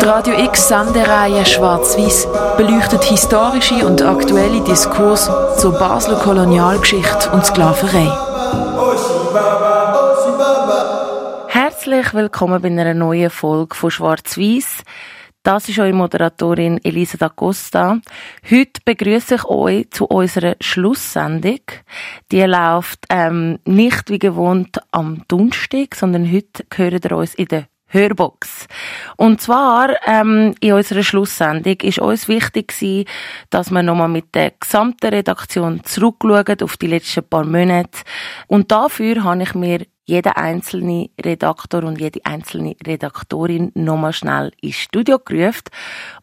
Die Radio X Sendereihe Schwarz-Weiß beleuchtet historische und aktuelle Diskurse zur Basler Kolonialgeschichte und Sklaverei. Herzlich willkommen bei einer neuen Folge von Schwarz-Weiß. Das ist eure Moderatorin Elisa D'Acosta. Heute begrüße ich euch zu unserer Schlusssendung. Die läuft ähm, nicht wie gewohnt am Donnerstag, sondern heute hören ihr uns in der Hörbox. Und zwar ähm, in unserer Schlusssendung ist uns wichtig gewesen, dass wir nochmal mit der gesamten Redaktion zurückschauen auf die letzten paar Monate. Und dafür habe ich mir jeden einzelnen Redaktor und jede einzelne Redaktorin nochmal schnell ins Studio gerufen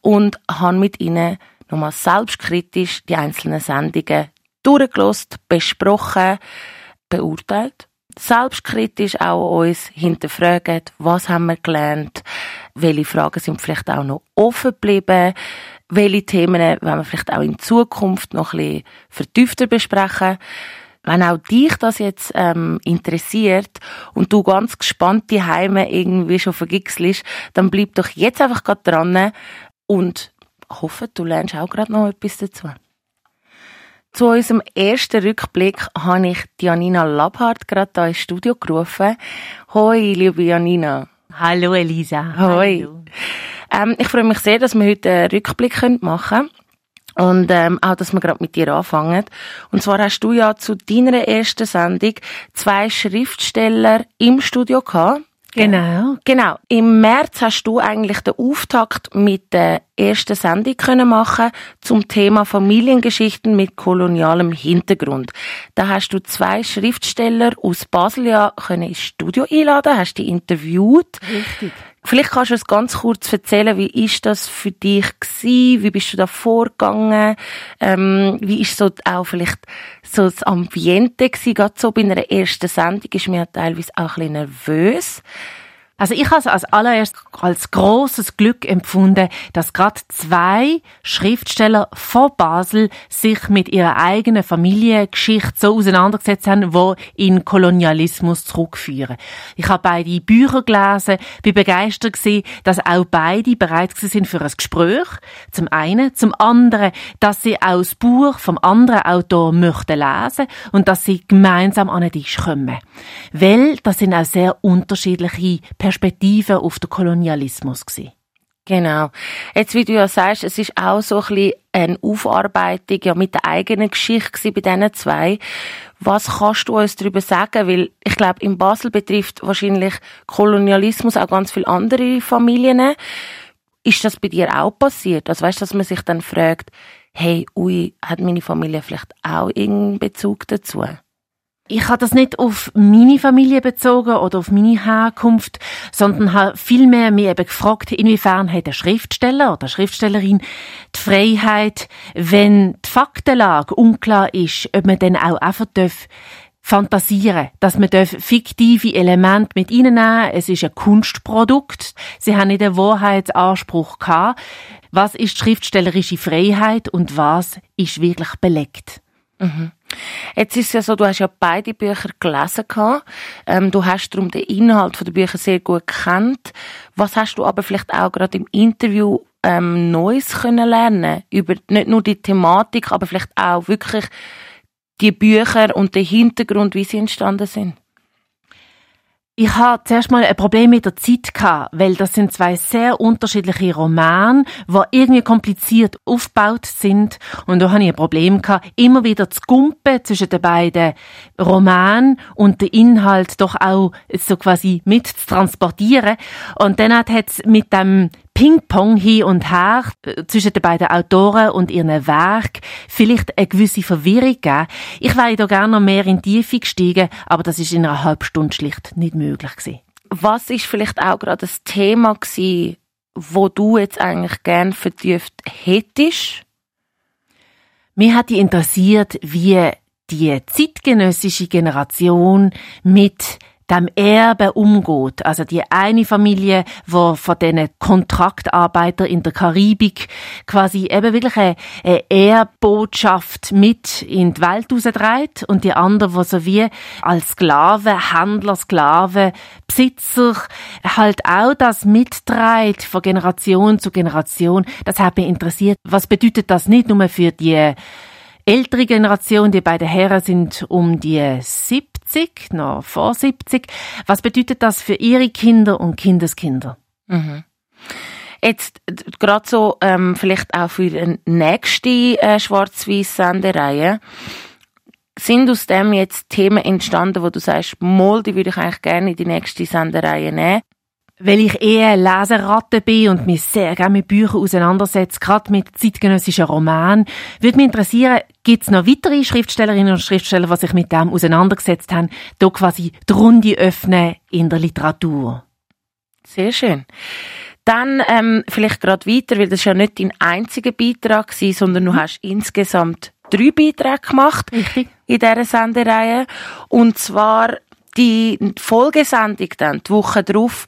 und habe mit ihnen nochmal selbstkritisch die einzelnen Sendungen durchgelost, besprochen, beurteilt selbstkritisch auch uns hinterfragen, was haben wir gelernt, welche Fragen sind vielleicht auch noch offen geblieben, welche Themen wollen wir vielleicht auch in Zukunft noch ein bisschen vertiefter besprechen. Wenn auch dich das jetzt ähm, interessiert und du ganz gespannt die Heime irgendwie schon vergixelst, dann bleib doch jetzt einfach gerade dran und hoffe, du lernst auch gerade noch etwas dazu. Zu unserem ersten Rückblick habe ich Janina Labhardt gerade hier ins Studio gerufen. Hoi, liebe Janina. Hallo, Elisa. Hoi. Ähm, ich freue mich sehr, dass wir heute einen Rückblick machen können. Und ähm, auch, dass wir gerade mit dir anfangen. Und zwar hast du ja zu deiner ersten Sendung zwei Schriftsteller im Studio gehabt. Genau. Genau. Im März hast du eigentlich den Auftakt mit der ersten Sendung können machen zum Thema Familiengeschichten mit kolonialem Hintergrund. Da hast du zwei Schriftsteller aus Basel ja können ins Studio einladen, hast die interviewt. Richtig. Vielleicht kannst du es ganz kurz erzählen, wie ist das für dich gewesen? Wie bist du da vorgegangen? Ähm, wie ist so auch vielleicht so das Ambiente gewesen? Gerade so bei einer ersten Sendung ist mir teilweise auch ein bisschen nervös. Also ich habe es als allererst als großes Glück empfunden, dass gerade zwei Schriftsteller von Basel sich mit ihrer eigenen Familiengeschichte so auseinandergesetzt haben, wo in Kolonialismus zurückführen. Ich habe beide Bücher gelesen, bin begeistert gewesen, dass auch beide bereit sind für ein Gespräch. Zum einen, zum anderen, dass sie auch das Buch vom anderen Autor möchten lesen und dass sie gemeinsam an den Tisch kommen. Weil das sind auch sehr unterschiedliche Perspektive auf den Kolonialismus gewesen. Genau. Jetzt, wie du ja sagst, es ist auch so ein bisschen eine Aufarbeitung ja, mit der eigenen Geschichte bei diesen zwei. Was kannst du uns darüber sagen? Weil ich glaube, in Basel betrifft wahrscheinlich Kolonialismus auch ganz viele andere Familien. Ist das bei dir auch passiert? Also weißt, dass man sich dann fragt, hey, ui, hat meine Familie vielleicht auch irgendeinen Bezug dazu? Ich habe das nicht auf meine Familie bezogen oder auf meine Herkunft, sondern habe vielmehr mich eben gefragt, inwiefern hat der Schriftsteller oder Schriftstellerin die Freiheit, wenn die Faktenlage unklar ist, ob man dann auch einfach darf fantasieren, dass man fiktive Elemente mit reinnehmen Es ist ein Kunstprodukt. Sie haben nicht den Wahrheitsanspruch gehabt. Was ist schriftstellerische Freiheit und was ist wirklich belegt? Mhm. Jetzt ist es ja so, du hast ja beide Bücher gelesen gehabt. Ähm, du hast darum den Inhalt der Bücher sehr gut kennt. Was hast du aber vielleicht auch gerade im Interview ähm, Neues können lernen über nicht nur die Thematik, aber vielleicht auch wirklich die Bücher und den Hintergrund, wie sie entstanden sind? Ich hatte zuerst mal ein Problem mit der Zeit gehabt, weil das sind zwei sehr unterschiedliche Romane, die irgendwie kompliziert aufgebaut sind. Und da hatte ich ein Problem gehabt, immer wieder zu gumpen zwischen den beiden Romanen und den Inhalt doch auch so quasi mit zu transportieren. Und dann hat es mit dem Ping-Pong hin und her äh, zwischen den beiden Autoren und ihren Werk vielleicht eine gewisse Verwirrung gegeben. Ich wäre da gerne noch mehr in die Tiefe gestiegen, aber das ist in einer halben Stunde schlicht nicht möglich gewesen. Was ist vielleicht auch gerade das Thema gewesen, wo du jetzt eigentlich gern vertieft hättest? Mir hat die interessiert, wie die zeitgenössische Generation mit dem Erbe umgeht. Also die eine Familie, wo von diesen Kontraktarbeiter in der Karibik quasi eben wirklich eine, eine Ehrbotschaft mit in die Welt rausdreht und die andere, wo so wie als Sklave, Händler, Sklave, Besitzer halt auch das mitträgt von Generation zu Generation. Das hat mich interessiert. Was bedeutet das nicht nur für die ältere Generation, die beiden Herren sind um die 70, noch vor 70. Was bedeutet das für ihre Kinder und Kindeskinder? Mhm. Jetzt gerade so ähm, vielleicht auch für die nächste äh, Schwarz-Weiß-Sendereihe. Sind aus dem jetzt Themen entstanden, wo du sagst, Mol, die würde ich eigentlich gerne in die nächste Sendereihe nehmen? Weil ich eher Leseratte bin und mich sehr gerne mit Büchern auseinandersetze, gerade mit zeitgenössischen Romanen, würde mich interessieren, gibt es noch weitere Schriftstellerinnen und Schriftsteller, die sich mit dem auseinandergesetzt haben, da quasi die Runde öffnen in der Literatur? Sehr schön. Dann ähm, vielleicht gerade weiter, weil das ja nicht dein einziger Beitrag war, sondern du mhm. hast insgesamt drei Beiträge gemacht Richtig. in dieser Sendereihe. Und zwar die Folgesendung dann, die Woche darauf,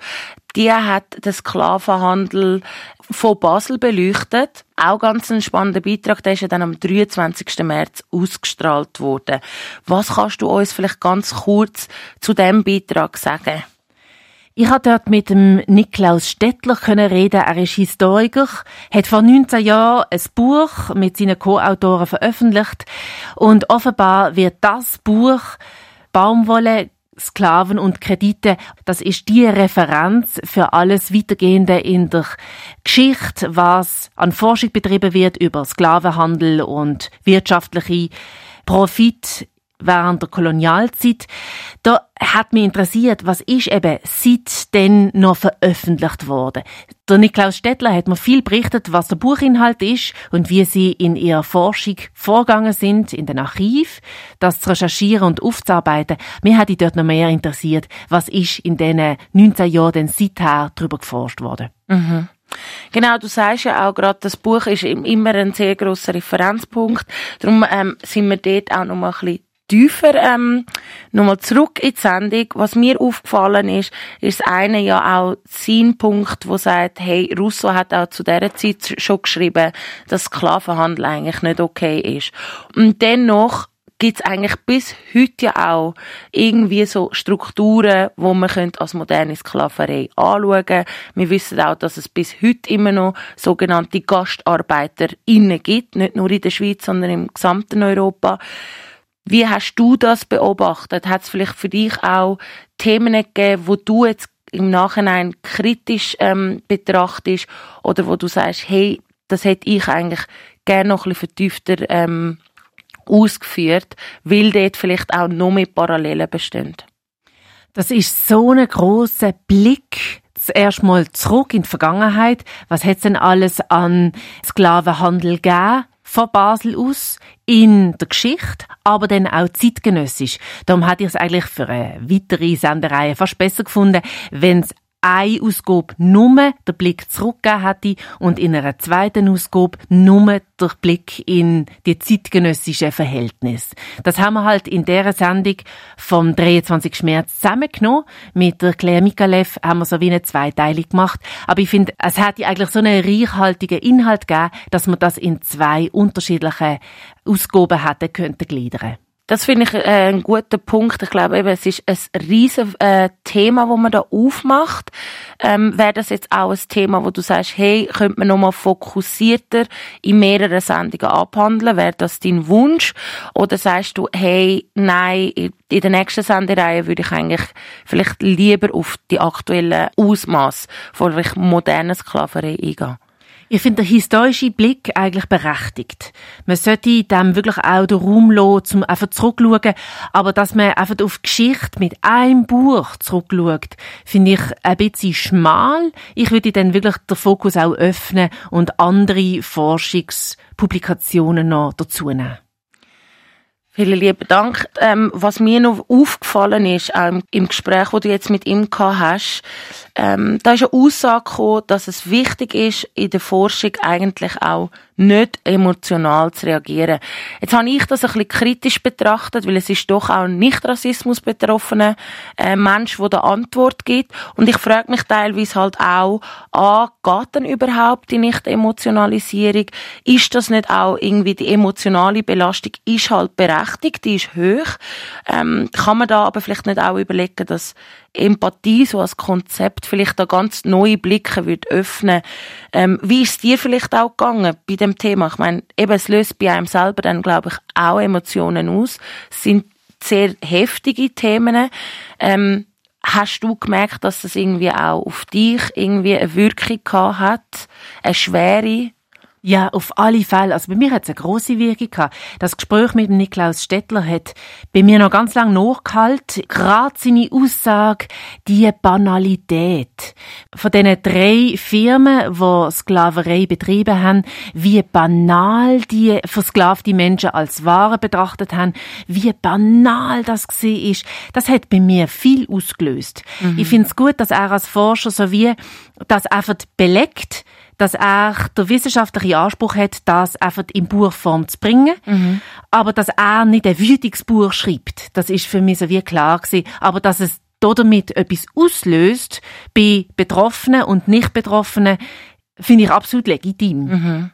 die hat den Sklavenhandel von Basel beleuchtet. Auch ganz ein spannender Beitrag, der ist ja dann am 23. März ausgestrahlt worden. Was kannst du uns vielleicht ganz kurz zu dem Beitrag sagen? Ich habe dort mit dem Niklaus Stettler reden. Er ist Historiker, hat vor 19 Jahren ein Buch mit seinen Co-Autoren veröffentlicht und offenbar wird das Buch Baumwolle Sklaven und Kredite, das ist die Referenz für alles Weitergehende in der Geschichte, was an Forschung betrieben wird über Sklavenhandel und wirtschaftliche Profit während der Kolonialzeit. Da hat mich interessiert, was ist eben seitdem noch veröffentlicht worden. Der Niklaus Stettler hat mir viel berichtet, was der Buchinhalt ist und wie sie in ihrer Forschung vorgegangen sind, in den Archiv, das zu recherchieren und aufzuarbeiten. Mir hat ich dort noch mehr interessiert, was ist in diesen 19 Jahren seither darüber geforscht worden. Mhm. Genau, du sagst ja auch gerade, das Buch ist immer ein sehr grosser Referenzpunkt. Darum ähm, sind wir dort auch noch mal ein bisschen tiefer ähm, nochmal zurück in die Sendung. Was mir aufgefallen ist, ist das eine ja auch sein Punkt, wo sagt, hey, Russo hat auch zu dieser Zeit schon geschrieben, dass Sklavenhandel eigentlich nicht okay ist. Und dennoch gibt es eigentlich bis heute ja auch irgendwie so Strukturen, wo man als moderne Sklaverei anschauen könnte. Wir wissen auch, dass es bis heute immer noch sogenannte GastarbeiterInnen gibt, nicht nur in der Schweiz, sondern im gesamten Europa. Wie hast du das beobachtet? Hat es vielleicht für dich auch Themen gegeben, wo du jetzt im Nachhinein kritisch ähm, betrachtest oder wo du sagst, hey, das hätte ich eigentlich gerne noch ein bisschen vertiefter ähm, ausgeführt, weil dort vielleicht auch noch mehr Parallelen bestehen? Das ist so ein großer Blick zuerst mal zurück in die Vergangenheit. Was hat es denn alles an Sklavenhandel gegeben? Von Basel aus in der Geschichte, aber dann auch zeitgenössisch. Darum hätte ich es eigentlich für eine weitere Sendereihe fast besser gefunden, wenn es eine Ausgabe nur den Blick zurückgegeben hätte und in einer zweiten Ausgabe nur der Blick in die zeitgenössischen Verhältnisse. Das haben wir halt in dieser Sendung vom 23. März zusammengenommen. Mit der Claire Mikalev haben wir so wie eine Zweiteilung gemacht. Aber ich finde, es hätte eigentlich so einen reichhaltigen Inhalt gegeben, dass man das in zwei unterschiedliche Ausgaben hätte könnte gliedern. Das finde ich äh, ein guter Punkt. Ich glaube eben, es ist ein riesen äh, Thema, wo man da aufmacht. Ähm, Wäre das jetzt auch ein Thema, wo du sagst, hey, könnte man nochmal fokussierter in mehreren Sendungen abhandeln? Wäre das dein Wunsch? Oder sagst du, hey, nein, in der nächsten Sendereihe würde ich eigentlich vielleicht lieber auf die aktuellen Ausmaß von modernen Sklaverei eingehen? Ich finde den historischen Blick eigentlich berechtigt. Man sollte dem wirklich auch den Raum lassen, um einfach zurückschauen. Aber dass man einfach auf die Geschichte mit einem Buch zurückschaut, finde ich ein bisschen schmal. Ich würde dann wirklich den Fokus auch öffnen und andere Forschungspublikationen noch dazu nehmen. Vielen lieben Dank. Ähm, was mir noch aufgefallen ist, ähm, im Gespräch, wo du jetzt mit ihm gehabt hast, ähm, da ist eine Aussage gekommen, dass es wichtig ist, in der Forschung eigentlich auch nicht emotional zu reagieren. Jetzt habe ich das ein bisschen kritisch betrachtet, weil es ist doch auch ein nicht Rassismus betroffener äh, Mensch, der da Antwort gibt. Und ich frage mich teilweise halt auch, ah, geht denn überhaupt die Nicht-Emotionalisierung? Ist das nicht auch irgendwie die emotionale Belastung ist halt berechtigt, die ist hoch. Ähm, kann man da aber vielleicht nicht auch überlegen, dass Empathie so als Konzept vielleicht da ganz neue Blicke wird öffnen. Ähm, wie ist dir vielleicht auch gegangen bei dem Thema? Ich meine, eben, es löst bei einem selber dann, glaube ich, auch Emotionen aus. Es sind sehr heftige Themen. Ähm, hast du gemerkt, dass das irgendwie auch auf dich irgendwie eine Wirkung gehabt hat? Eine schwere? Ja, auf alle Fälle. Also bei mir hat es eine grosse Wirkung gehabt. Das Gespräch mit dem Niklaus Stettler hat bei mir noch ganz lange nachgehalten. Gerade seine Aussage, die Banalität von diesen drei Firmen, die Sklaverei betrieben haben, wie banal die versklavte Menschen als Ware betrachtet haben, wie banal das ist, das hat bei mir viel ausgelöst. Mhm. Ich finde es gut, dass er als Forscher so wie das einfach belegt, dass er der wissenschaftliche Anspruch hat, das einfach in Buchform zu bringen. Mhm. Aber dass er nicht ein Wütungsbuch schreibt, das ist für mich so wie klar gewesen. Aber dass es damit etwas auslöst bei Betroffenen und Nicht-Betroffenen, finde ich absolut legitim. Mhm.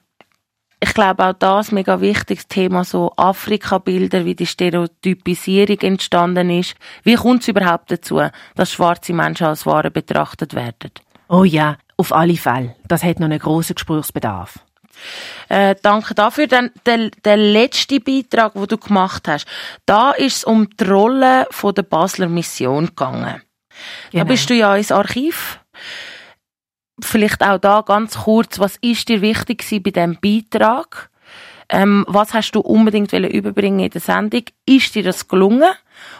Ich glaube auch das mega wichtiges Thema, so Afrika-Bilder, wie die Stereotypisierung entstanden ist. Wie kommt es überhaupt dazu, dass schwarze Menschen als Ware betrachtet werden? Oh ja, auf alle Fälle. Das hat noch einen grossen Gesprächsbedarf. Äh, danke dafür. Dann der, der letzte Beitrag, den du gemacht hast. Da ist es um die Rolle von der Basler Mission gegangen. Genau. Da bist du ja ins Archiv. Vielleicht auch da ganz kurz, was ist dir wichtig bei diesem Beitrag? Ähm, was hast du unbedingt überbringen in der Sendung? Ist dir das gelungen?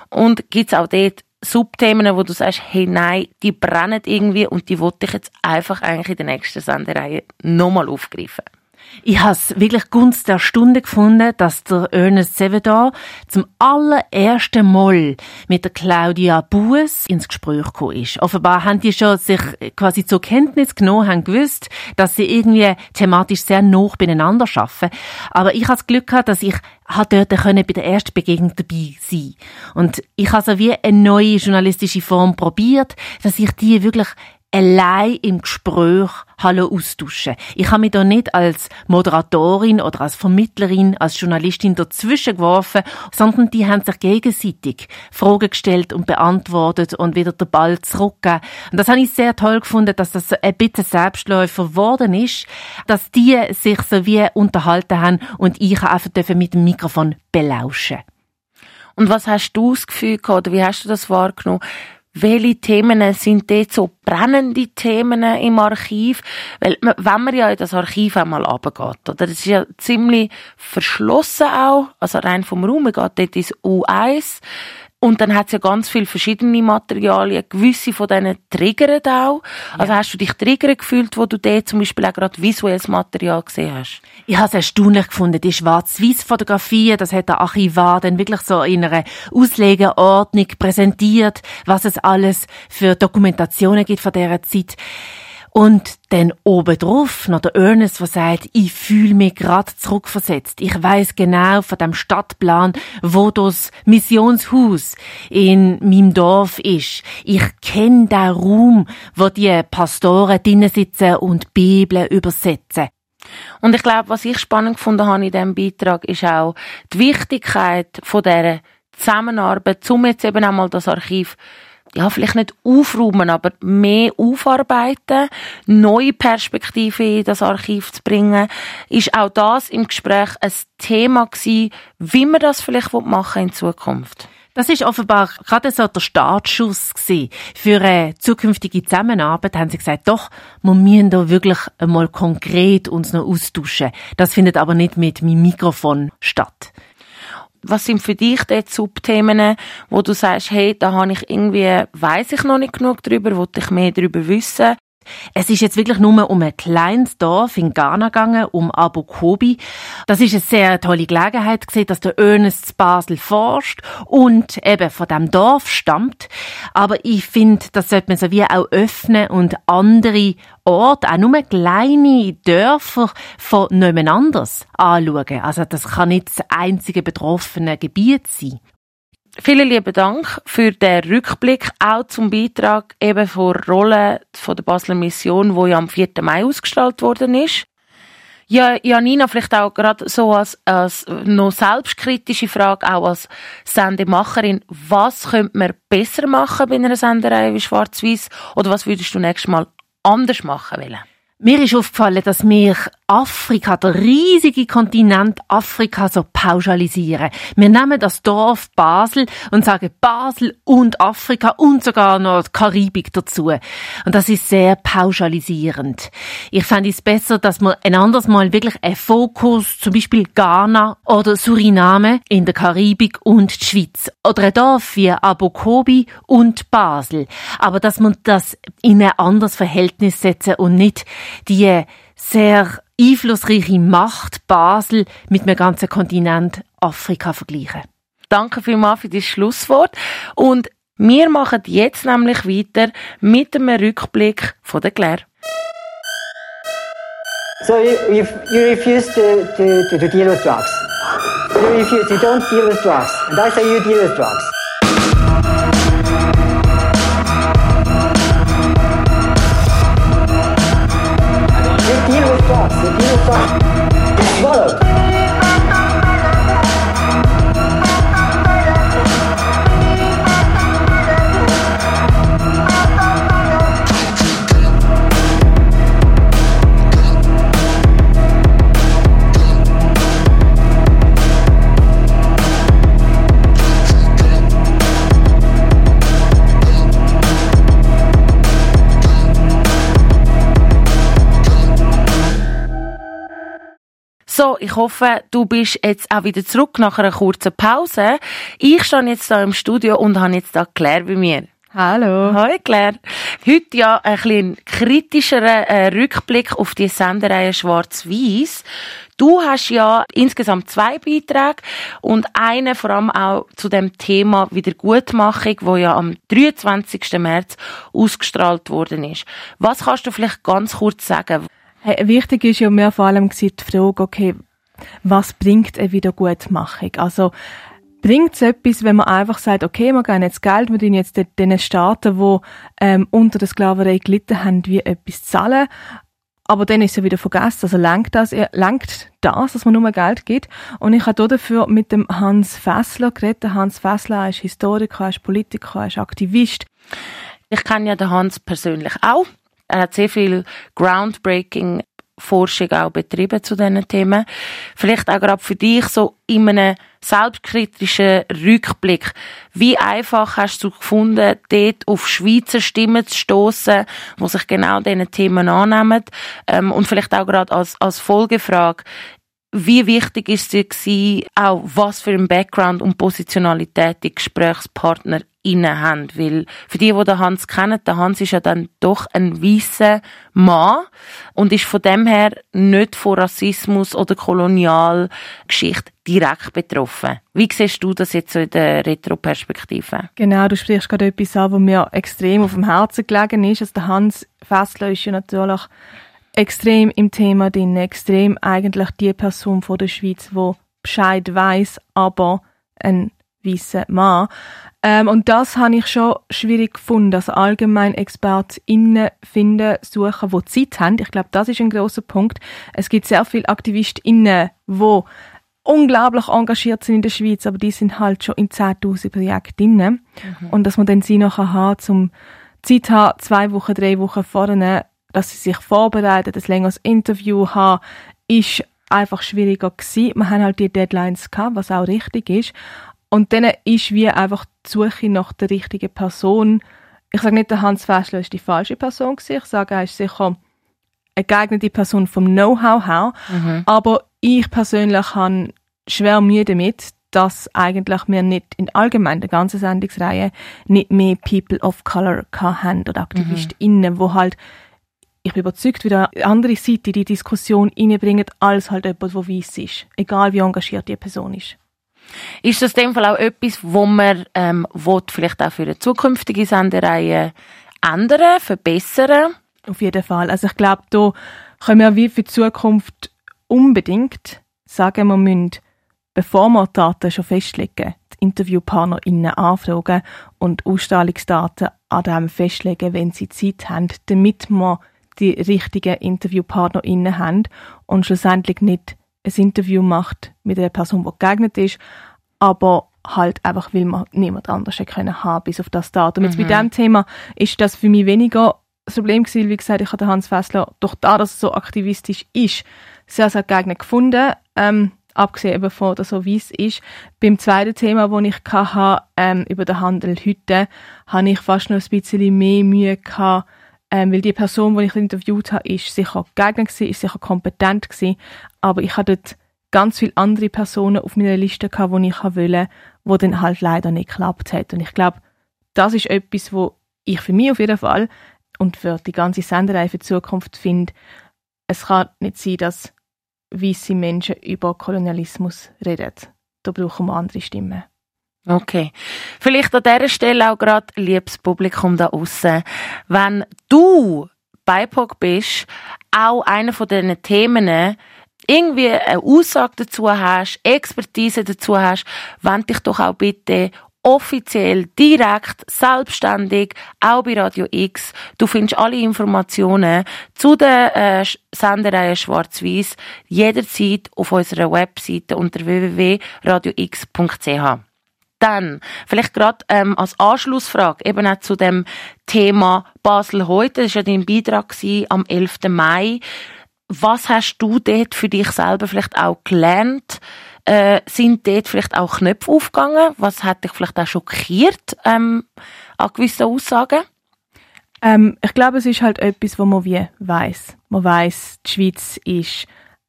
Und gibt es auch dort Subthemen, wo du sagst, hey, nein, die brennen irgendwie und die wollte ich jetzt einfach eigentlich in der nächsten Sendereihe nochmal aufgreifen? Ich habe es wirklich Gunst der Stunde gefunden, dass der Ernest Sevedor zum allerersten Mal mit der Claudia Bues ins Gespräch gekommen ist. Offenbar haben die schon sich quasi zur Kenntnis genommen, haben gewusst, dass sie irgendwie thematisch sehr nah beieinander arbeiten. Aber ich habe das Glück gehabt, dass ich dort bei der ersten Begegnung dabei sein. Und ich habe so wie eine neue journalistische Form probiert, dass ich die wirklich allein im Gespräch Hallo austauschen. Ich habe mich da nicht als Moderatorin oder als Vermittlerin, als Journalistin dazwischen geworfen, sondern die haben sich gegenseitig Fragen gestellt und beantwortet und wieder den Ball zurückgegeben. Und das habe ich sehr toll gefunden, dass das ein bisschen Selbstläufer geworden ist, dass die sich so wie unterhalten haben und ich einfach mit dem Mikrofon belauschen. Und was hast du das Gefühl gehabt, oder wie hast du das wahrgenommen? Welche Themen sind dort so brennende Themen im Archiv? Weil, wenn man ja in das Archiv einmal runtergeht, oder? Das ist ja ziemlich verschlossen auch, also rein vom Raum, man geht dort ins U1, und dann hat es ja ganz viele verschiedene Materialien. Gewisse von denen triggern auch. Also ja. hast du dich triggern gefühlt, wo du dort zum Beispiel auch gerade visuelles Material gesehen hast? Ich habe es erstaunlich gefunden. Die Schwarz-Weiß-Fotografien, das hat der Archivar dann wirklich so in einer Auslegeordnung präsentiert, was es alles für Dokumentationen gibt von dieser Zeit. Und dann obendrauf noch der Ernest, der sagt, ich fühle mich gerade zurückversetzt. Ich weiß genau von dem Stadtplan, wo das Missionshaus in meinem Dorf ist. Ich kenne den Raum, wo die Pastoren drinnen sitzen und Bibel übersetzen. Und ich glaube, was ich spannend gefunden habe in diesem Beitrag, ist auch die Wichtigkeit von dieser Zusammenarbeit, um jetzt eben einmal das Archiv ja, vielleicht nicht aufräumen, aber mehr aufarbeiten, neue Perspektiven in das Archiv zu bringen, ist auch das im Gespräch ein Thema gewesen, wie man das vielleicht machen in Zukunft. Das ist offenbar gerade so der Startschuss gewesen. Für eine zukünftige Zusammenarbeit haben sie gesagt, doch, wir müssen da wirklich einmal konkret uns noch austauschen. Das findet aber nicht mit meinem Mikrofon statt was sind für dich dort Subthemen, wo du sagst, hey, da habe ich irgendwie, weiß ich noch nicht genug drüber, wollte ich mehr drüber wissen? Es ist jetzt wirklich nur um ein kleines Dorf in Ghana gegangen, um Abu Kobi. Das ist eine sehr tolle Gelegenheit gesehen, dass der Ernest Basel forscht und eben von dem Dorf stammt. Aber ich finde, das sollte man so wie auch öffnen und andere Orte, auch nur kleine Dörfer von niemand anders anschauen. Also das kann nicht das einzige betroffene Gebiet sein. Vielen lieben Dank für den Rückblick, auch zum Beitrag eben von Rolle von der Basler Mission, wo ja am 4. Mai ausgestrahlt worden ist. Ja, Janina, vielleicht auch gerade so als, als noch selbstkritische Frage, auch als Sendemacherin. Was könnte man besser machen bei einer Senderei wie Schwarz-Weiß? Oder was würdest du nächstes Mal anders machen wollen? Mir ist aufgefallen, dass wir Afrika, der riesige Kontinent Afrika, so pauschalisieren. Wir nehmen das Dorf Basel und sagen Basel und Afrika und sogar noch die Karibik dazu. Und das ist sehr pauschalisierend. Ich fände es besser, dass man ein anderes Mal wirklich einen Fokus, zum Beispiel Ghana oder Suriname in der Karibik und die Schweiz. Oder ein Dorf wie Abokobi und Basel. Aber dass man das in ein anderes Verhältnis setzen und nicht die sehr einflussreiche Macht Basel mit dem ganzen Kontinent Afrika vergleichen. Danke vielmals für das Schlusswort. Und wir machen jetzt nämlich weiter mit einem Rückblick von der Claire. So you, you, you refuse to, to, to deal with drugs. You refuse, you don't deal with drugs. And I say you deal with drugs. Bye. So, ich hoffe, du bist jetzt auch wieder zurück nach einer kurzen Pause. Ich stehe jetzt hier im Studio und habe jetzt da Claire bei mir. Hallo. Hallo Claire. Heute ja ein bisschen kritischerer äh, Rückblick auf die Sendereihe Schwarz-Weiß. Du hast ja insgesamt zwei Beiträge und einen vor allem auch zu dem Thema Wiedergutmachung, wo ja am 23. März ausgestrahlt worden ist. Was kannst du vielleicht ganz kurz sagen? Hey, wichtig ist ja mir vor allem die Frage, okay, was bringt eine Wiedergutmachung? Also, bringt es etwas, wenn man einfach sagt, okay, wir geben jetzt Geld, wir jetzt den Staaten, die ähm, unter der Sklaverei gelitten haben, wie etwas zahlen, aber dann ist ja wieder vergessen. Also lenkt das, lenkt das, dass man nur Geld gibt. Und ich habe dafür mit dem Hans Fessler geredet. Hans Fessler ist Historiker, ist Politiker, ist Aktivist. Ich kenne ja den Hans persönlich auch. Er hat sehr viel groundbreaking Forschung auch betrieben zu diesen Themen. Vielleicht auch gerade für dich so in einem selbstkritischen Rückblick. Wie einfach hast du gefunden, dort auf Schweizer Stimmen zu stoßen, die sich genau diesen Themen annehmen? Ähm, und vielleicht auch gerade als, als Folgefrage, wie wichtig ist dir auch was für ein Background und Positionalität die Gesprächspartner inne haben. Weil für die, die den Hans kennen, der Hans ist ja dann doch ein weißer Mann und ist von dem her nicht von Rassismus oder Kolonialgeschichte direkt betroffen. Wie siehst du das jetzt so in der Retroperspektive? Genau, du sprichst gerade etwas an, was mir extrem auf dem Herzen gelegen ist. Also der Hans Fessler ist ja natürlich extrem im Thema drin, extrem eigentlich die Person von der Schweiz, wo Bescheid weiß, aber ein weißer Mann. Ähm, und das habe ich schon schwierig gefunden, also allgemein ExpertInnen finden, suchen, die Zeit haben. Ich glaube, das ist ein großer Punkt. Es gibt sehr viele AktivistInnen, die unglaublich engagiert sind in der Schweiz, aber die sind halt schon in 10.000 Projekten. Mhm. Und dass man dann sie nachher hat, zum Zeit haben, zwei Wochen, drei Wochen vorne, dass sie sich vorbereiten, ein längeres Interview haben, ist einfach schwieriger gewesen. Wir haben halt die Deadlines gehabt, was auch richtig ist. Und dann ist wie einfach die Suche nach der richtigen Person. Ich sage nicht, der Hans Fäschler ist die falsche Person gewesen. Ich sage, er ist sicher eine geeignete Person vom Know-how her. Mhm. Aber ich persönlich habe schwer Mühe damit, dass eigentlich wir nicht in allgemein der ganzen Sendungsreihe nicht mehr People of Color haben oder AktivistInnen, mhm. wo halt ich bin überzeugt, wieder eine andere Seite in die Diskussion reinbringen, als halt jemand, der weiss ist. Egal wie engagiert die Person ist. Ist das in dem Fall auch etwas, wo man ähm, will, vielleicht auch für eine zukünftige Sendereihe ändern, verbessern? Auf jeden Fall. Also ich glaube, da können wir wie für die Zukunft unbedingt sagen, wir müssen, bevor wir Daten schon festlegen, die InterviewpartnerInnen anfragen und Ausstrahlungsdaten an dem festlegen, wenn sie Zeit haben, damit wir die richtigen InterviewpartnerInnen haben und schlussendlich nicht ein Interview macht mit einer Person, die geeignet ist, aber halt einfach, weil man niemand anders können haben bis auf das Datum. Mhm. Jetzt bei mhm. diesem Thema ist das für mich weniger das Problem gewesen, wie gesagt, ich habe Hans Fessler, durch da, dass er so aktivistisch ist, sehr, sehr geeignet gefunden, ähm, abgesehen eben von so wie es ist. Beim zweiten Thema, das ich hatte, ähm, über den Handel heute, habe ich fast noch ein bisschen mehr Mühe gehabt, ähm, weil die Person, die ich interviewt habe, ist sicher geeignet gewesen, ist sicher kompetent gewesen, aber ich hatte dort ganz viele andere Personen auf meiner Liste gehabt, die ich wollte, wo dann halt leider nicht geklappt hat. Und ich glaube, das ist etwas, wo ich für mich auf jeden Fall und für die ganze Senderei für die Zukunft finde, es kann nicht sein, dass weiße Menschen über Kolonialismus reden. Da brauchen wir andere Stimmen. Okay. Vielleicht an dieser Stelle auch gerade, liebes Publikum da außen, wenn du BIPOC bist, auch einer von diesen Themen, irgendwie eine Aussage dazu hast, Expertise dazu hast, wend dich doch auch bitte offiziell, direkt, selbstständig, auch bei Radio X. Du findest alle Informationen zu der äh, Sendereihe Schwarz-Weiß jederzeit auf unserer Webseite unter www.radiox.ch. Dann, vielleicht gerade ähm, als Anschlussfrage, eben auch zu dem Thema Basel heute, das war ja dein Beitrag am 11. Mai. Was hast du dort für dich selber vielleicht auch gelernt? Äh, sind dort vielleicht auch Knöpfe aufgegangen? Was hat dich vielleicht auch schockiert ähm, an gewissen Aussagen? Ähm, ich glaube, es ist halt etwas, was man wie weiß. Man weiß, die Schweiz ist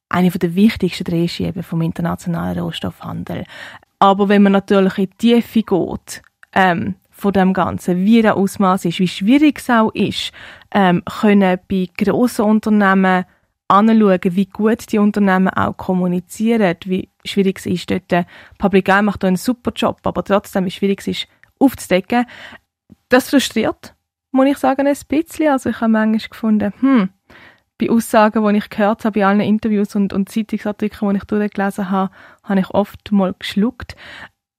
eine der wichtigsten Drehscheiben vom internationalen Rohstoffhandel. Aber wenn man natürlich in die Tiefe geht, ähm, von dem Ganzen, wie der Ausmaß ist, wie schwierig es auch ist, ähm, können bei grossen Unternehmen anschauen, wie gut die Unternehmen auch kommunizieren, wie schwierig es ist dort. Public Eye macht einen super Job, aber trotzdem, wie schwierig es ist, aufzudecken. Das frustriert, muss ich sagen, ein bisschen. Also ich habe manchmal gefunden, hm, bei Aussagen, die ich gehört habe, bei allen Interviews und, und Zeitungsartikeln, die ich durchgelesen habe, habe ich oft mal geschluckt.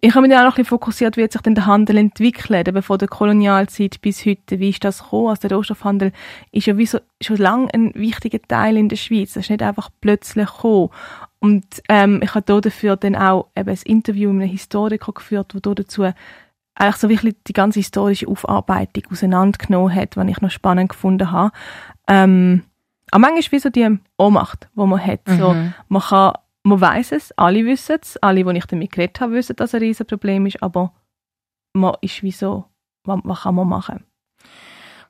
Ich habe mich dann auch noch ein bisschen fokussiert, wie sich denn der Handel entwickelt, eben von der Kolonialzeit bis heute. Wie ist das gekommen? Also der Rohstoffhandel ist ja wie so, schon lange ein wichtiger Teil in der Schweiz. Das ist nicht einfach plötzlich gekommen. Und ähm, ich habe dafür dann auch eben ein Interview mit einem Historiker geführt, wo dazu eigentlich so wirklich die ganze historische Aufarbeitung auseinandergenommen hat, was ich noch spannend gefunden habe. Ähm, aber manchmal wie so die Ohnmacht, die man hat. Mhm. So, man kann, man weiß es, alle wissen es, alle, die ich damit geredet habe, wissen, dass es ein Riesenproblem ist, aber man ist wie so, was, was kann man machen?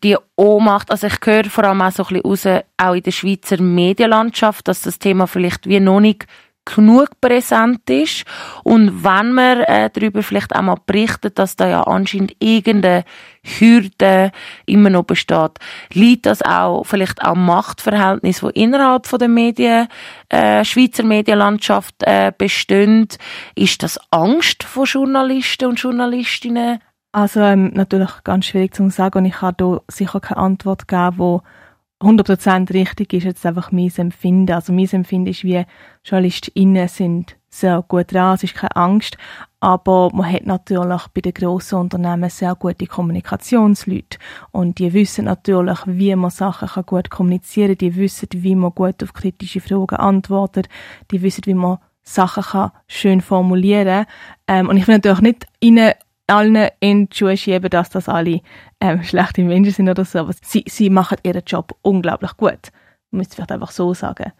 die Ohnmacht, also ich höre vor allem auch so ein bisschen raus, auch in der Schweizer Medienlandschaft, dass das Thema vielleicht wie noch nicht genug präsent ist. Und wenn man äh, darüber vielleicht auch berichtet, dass da ja anscheinend irgendeine Hürde immer noch besteht, liegt das auch vielleicht auch Machtverhältnis, wo innerhalb von der Medien, äh, Schweizer Medienlandschaft äh, bestehen. Ist das Angst von Journalisten und Journalistinnen? Also ähm, natürlich ganz schwierig zu sagen und ich kann da sicher keine Antwort geben, die 100% richtig ist jetzt einfach mein Empfinden. Also mein Empfinden ist, wie JournalistInnen sind. Sehr gut dran, es ist keine Angst, aber man hat natürlich bei den grossen Unternehmen sehr gute Kommunikationsleute. Und die wissen natürlich, wie man Sachen gut kommunizieren kann, die wissen, wie man gut auf kritische Fragen antwortet, die wissen, wie man Sachen kann schön formulieren ähm, und ich will natürlich nicht ihnen allen in die Schuhe schieben, dass das alle ähm, schlechte Menschen sind oder so. Aber sie, sie machen ihren Job unglaublich gut. Man müsste vielleicht einfach so sagen.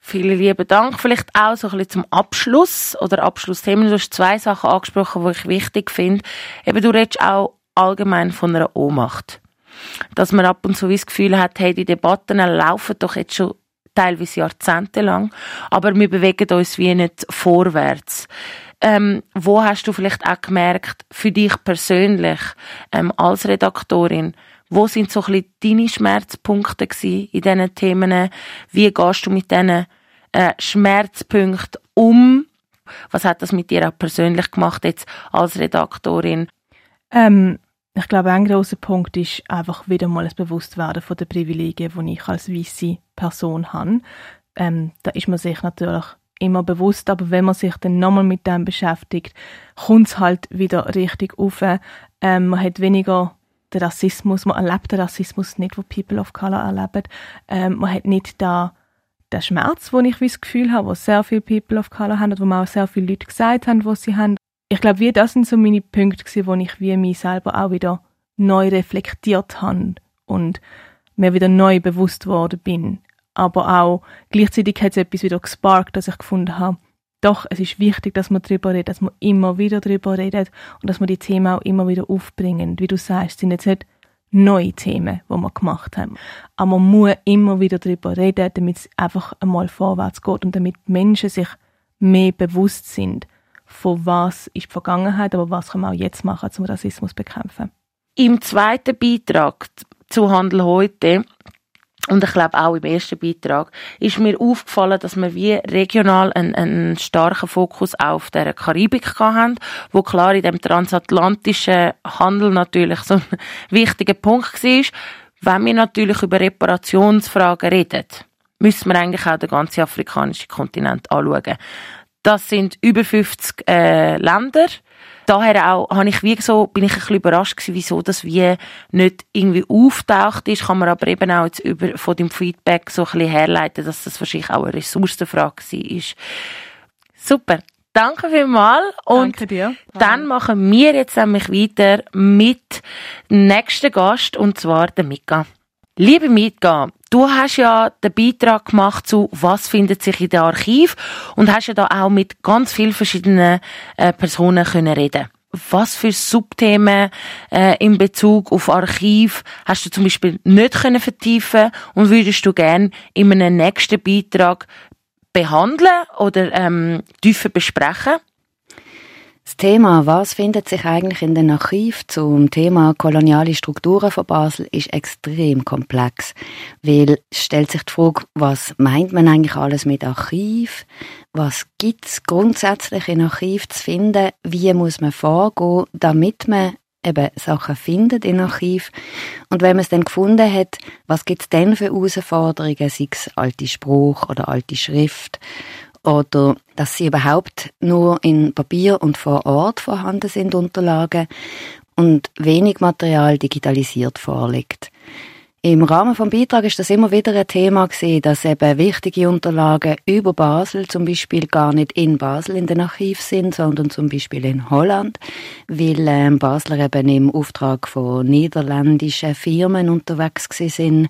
Vielen lieben Dank. Vielleicht auch so ein bisschen zum Abschluss oder Abschlussthemen. Du hast zwei Sachen angesprochen, die ich wichtig finde. Eben, du redest auch allgemein von einer Ohnmacht. Dass man ab und zu das Gefühl hat, hey, die Debatten laufen doch jetzt schon teilweise jahrzehntelang, aber wir bewegen uns wie nicht vorwärts. Ähm, wo hast du vielleicht auch gemerkt, für dich persönlich ähm, als Redaktorin, Wo sind so ein bisschen deine Schmerzpunkte in diesen Themen? Wie gehst du mit diesen äh, Schmerzpunkten um? Was hat das mit dir auch persönlich gemacht jetzt als Redaktorin? Ähm, ich glaube, ein großer Punkt ist einfach wieder mal das Bewusstwerden von den Privilegien, die ich als weiße Person habe. Ähm, da ist man sich natürlich immer bewusst, aber wenn man sich dann nochmal mit dem beschäftigt, kommt es halt wieder richtig auf. Ähm, man hat weniger den Rassismus, man erlebt den Rassismus nicht, wo People of Color erleben. Ähm, man hat nicht da den Schmerz, wo ich das Gefühl habe, wo sehr viele People of Color haben und wo mir auch sehr viele Leute gesagt haben, was sie haben. Ich glaube, wie das sind so meine Punkte gewesen, wo ich wie mich selber auch wieder neu reflektiert habe und mir wieder neu bewusst worden bin. Aber auch gleichzeitig hat es etwas wieder gesparkt, dass ich gefunden habe, doch, es ist wichtig, dass man darüber redet, dass man immer wieder darüber redet und dass man die Themen auch immer wieder aufbringen. Wie du sagst, sind jetzt nicht neue Themen, die wir gemacht haben. Aber man muss immer wieder darüber reden, damit es einfach einmal vorwärts geht und damit Menschen sich mehr bewusst sind, von was ist die Vergangenheit, aber was können wir auch jetzt machen, um Rassismus zu bekämpfen. Im zweiten Beitrag zu Handel heute und ich glaube auch im ersten Beitrag ist mir aufgefallen, dass wir wie regional einen, einen starken Fokus auf der Karibik haben, wo klar in dem transatlantischen Handel natürlich so ein wichtiger Punkt war. Wenn wir natürlich über Reparationsfragen reden, müssen wir eigentlich auch den ganzen afrikanischen Kontinent anschauen. Das sind über 50 äh, Länder daher auch, habe ich wie so, bin ich ein bisschen überrascht gewesen, wieso das wie nicht irgendwie auftaucht ist, kann man aber eben auch jetzt über, von dem Feedback so ein bisschen herleiten, dass das wahrscheinlich auch eine Ressourcenfrage war. Super. Danke vielmals. Und Danke dir. dann machen wir jetzt nämlich weiter mit dem nächsten Gast, und zwar der Mika. Liebe Mika, du hast ja den Beitrag gemacht zu «Was findet sich in dem Archiv?» und hast ja da auch mit ganz vielen verschiedenen äh, Personen können reden was für Subthemen äh, in Bezug auf Archiv hast du zum Beispiel nicht können vertiefen und würdest du gern in einem nächsten Beitrag behandeln oder ähm, tiefer besprechen? Das Thema, was findet sich eigentlich in den Archiv zum Thema koloniale Strukturen von Basel, ist extrem komplex, weil stellt sich die Frage, was meint man eigentlich alles mit Archiv? Was gibt es grundsätzlich in Archiv zu finden? Wie muss man vorgehen, damit man eben Sachen findet in Archiv. Und wenn man es dann gefunden hat, was gibt es denn für Herausforderungen, sei es alte Spruch oder alte Schrift oder dass sie überhaupt nur in Papier und vor Ort vorhanden sind, Unterlagen, und wenig Material digitalisiert vorliegt. Im Rahmen vom Beitrag ist das immer wieder ein Thema gewesen, dass eben wichtige Unterlagen über Basel zum Beispiel gar nicht in Basel in den Archiv sind, sondern zum Beispiel in Holland, weil ähm, Basler eben im Auftrag von niederländischen Firmen unterwegs sind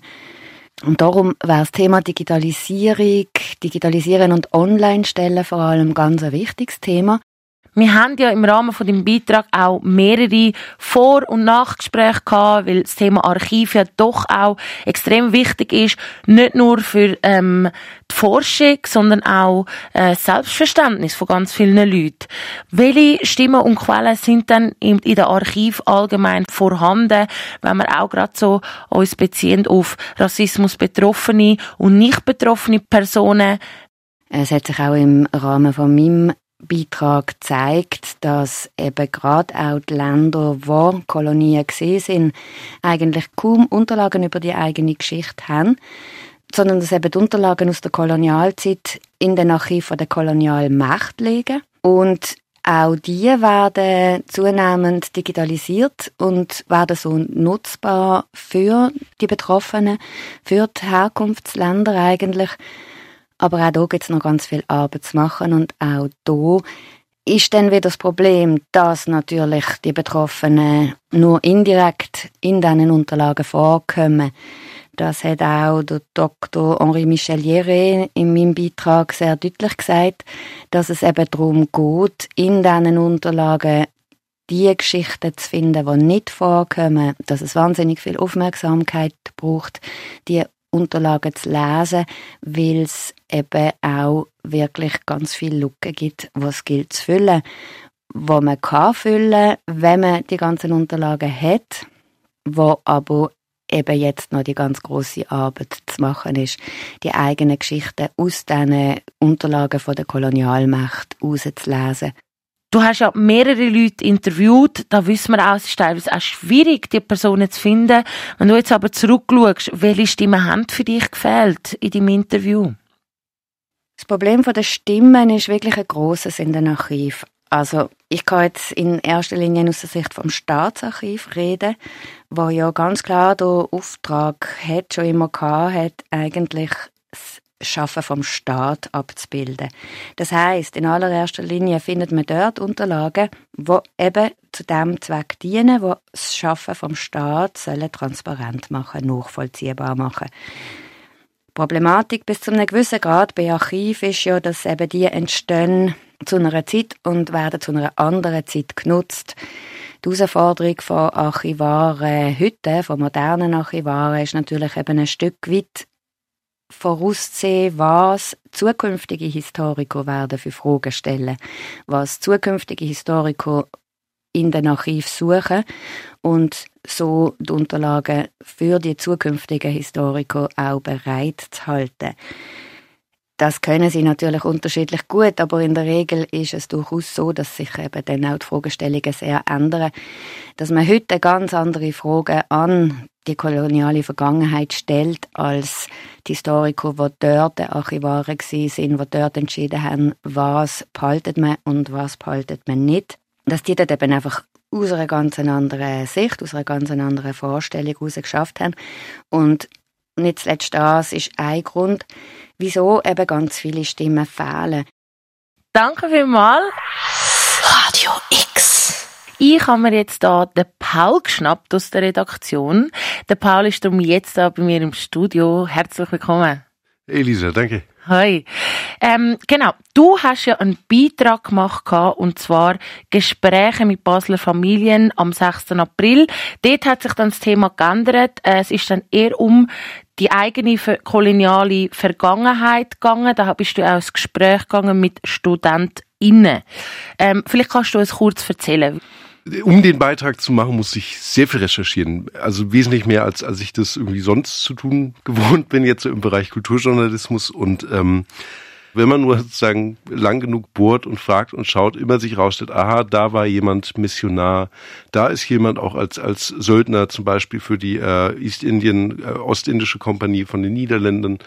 und darum wäre das Thema Digitalisierung, Digitalisieren und Online-Stellen vor allem ganz ein wichtiges Thema. Wir haben ja im Rahmen von dem Beitrag auch mehrere Vor- und Nachgespräche gehabt, weil das Thema Archiv ja doch auch extrem wichtig ist, nicht nur für ähm, die Forschung, sondern auch äh, Selbstverständnis von ganz vielen Leuten. Welche Stimmen und Quellen sind denn in, in der Archiv allgemein vorhanden, wenn wir auch gerade so uns beziehen auf Rassismus betroffene und nicht betroffene Personen es hat sich auch im Rahmen von meinem Beitrag zeigt, dass eben gerade auch die Länder, wo Kolonien gesehen sind, eigentlich kaum Unterlagen über die eigene Geschichte haben, sondern dass eben die Unterlagen aus der Kolonialzeit in den Archiven der Kolonialmacht liegen und auch die werden zunehmend digitalisiert und werden so nutzbar für die Betroffenen, für die Herkunftsländer eigentlich. Aber auch hier gibt es noch ganz viel Arbeit zu machen und auch hier ist dann wieder das Problem, dass natürlich die Betroffenen nur indirekt in diesen Unterlagen vorkommen. Das hat auch der Dr. Henri Michel Jere in meinem Beitrag sehr deutlich gesagt, dass es eben darum geht, in diesen Unterlagen die Geschichten zu finden, die nicht vorkommen, dass es wahnsinnig viel Aufmerksamkeit braucht, die Unterlagen zu lesen, weil es eben auch wirklich ganz viele Lücken gibt, was gilt zu füllen, wo man kann füllen, wenn man die ganzen Unterlagen hat, wo aber eben jetzt noch die ganz große Arbeit zu machen ist, die eigenen Geschichten aus diesen Unterlagen von der Kolonialmacht herauszulesen. Du hast ja mehrere Leute interviewt, da wissen wir auch, es ist teilweise auch schwierig, die Personen zu finden. Wenn du jetzt aber zurückschaust, welche Stimmen haben für dich gefehlt in deinem Interview? Das Problem der Stimmen ist wirklich ein grosses in den Archiv. Also ich kann jetzt in erster Linie aus der Sicht vom Staatsarchiv reden, wo ja ganz klar den Auftrag hat, schon immer gehabt hat, eigentlich das Schaffen vom Staat abzubilden. Das heißt, in allererster Linie findet man dort Unterlagen, wo eben zu dem Zweck dienen, wo das Schaffen vom Staat sollen transparent machen, nachvollziehbar machen. Problematik bis zu einem gewissen Grad bei Archiv ist ja, dass eben die entstehen zu einer Zeit und werden zu einer anderen Zeit genutzt. Die Herausforderung von Archivaren heute, von modernen Archivaren, ist natürlich eben ein Stück weit vorauszusehen, was zukünftige Historiker werden für Fragen stellen, was zukünftige Historiker in den Archiv suchen und so die Unterlagen für die zukünftigen Historiker auch bereit zu halten. Das können sie natürlich unterschiedlich gut, aber in der Regel ist es durchaus so, dass sich eben dann auch die Fragestellungen sehr ändern. Dass man heute ganz andere Fragen an die koloniale Vergangenheit stellt, als die Historiker, die dort Archivare sind, die dort entschieden haben, was behaltet man und was behaltet man nicht. Dass die dort eben einfach aus einer ganz anderen Sicht, aus einer ganz anderen Vorstellung heraus geschafft haben. Und nicht zuletzt das ist ein Grund, wieso eben ganz viele Stimmen fehlen. Danke vielmals. Radio X. Ich habe mir jetzt da den Paul geschnappt aus der Redaktion. Der Paul ist darum jetzt da bei mir im Studio. Herzlich willkommen. Elisa, danke. Hi. Ähm, genau, du hast ja einen Beitrag gemacht und zwar Gespräche mit Basler Familien am 6. April. Dort hat sich dann das Thema geändert. Äh, es ist dann eher um die eigene koloniale Vergangenheit gegangen. Da bist du auch ins Gespräch gegangen mit StudentInnen. Ähm, vielleicht kannst du uns kurz erzählen. Um den Beitrag zu machen, muss ich sehr viel recherchieren. Also wesentlich mehr, als, als ich das irgendwie sonst zu tun gewohnt bin, jetzt so im Bereich Kulturjournalismus. Und ähm, wenn man nur sozusagen lang genug bohrt und fragt und schaut, immer sich rausstellt, aha, da war jemand Missionar, da ist jemand auch als, als Söldner zum Beispiel für die äh, East Indian, äh, Ostindische Kompanie von den Niederländern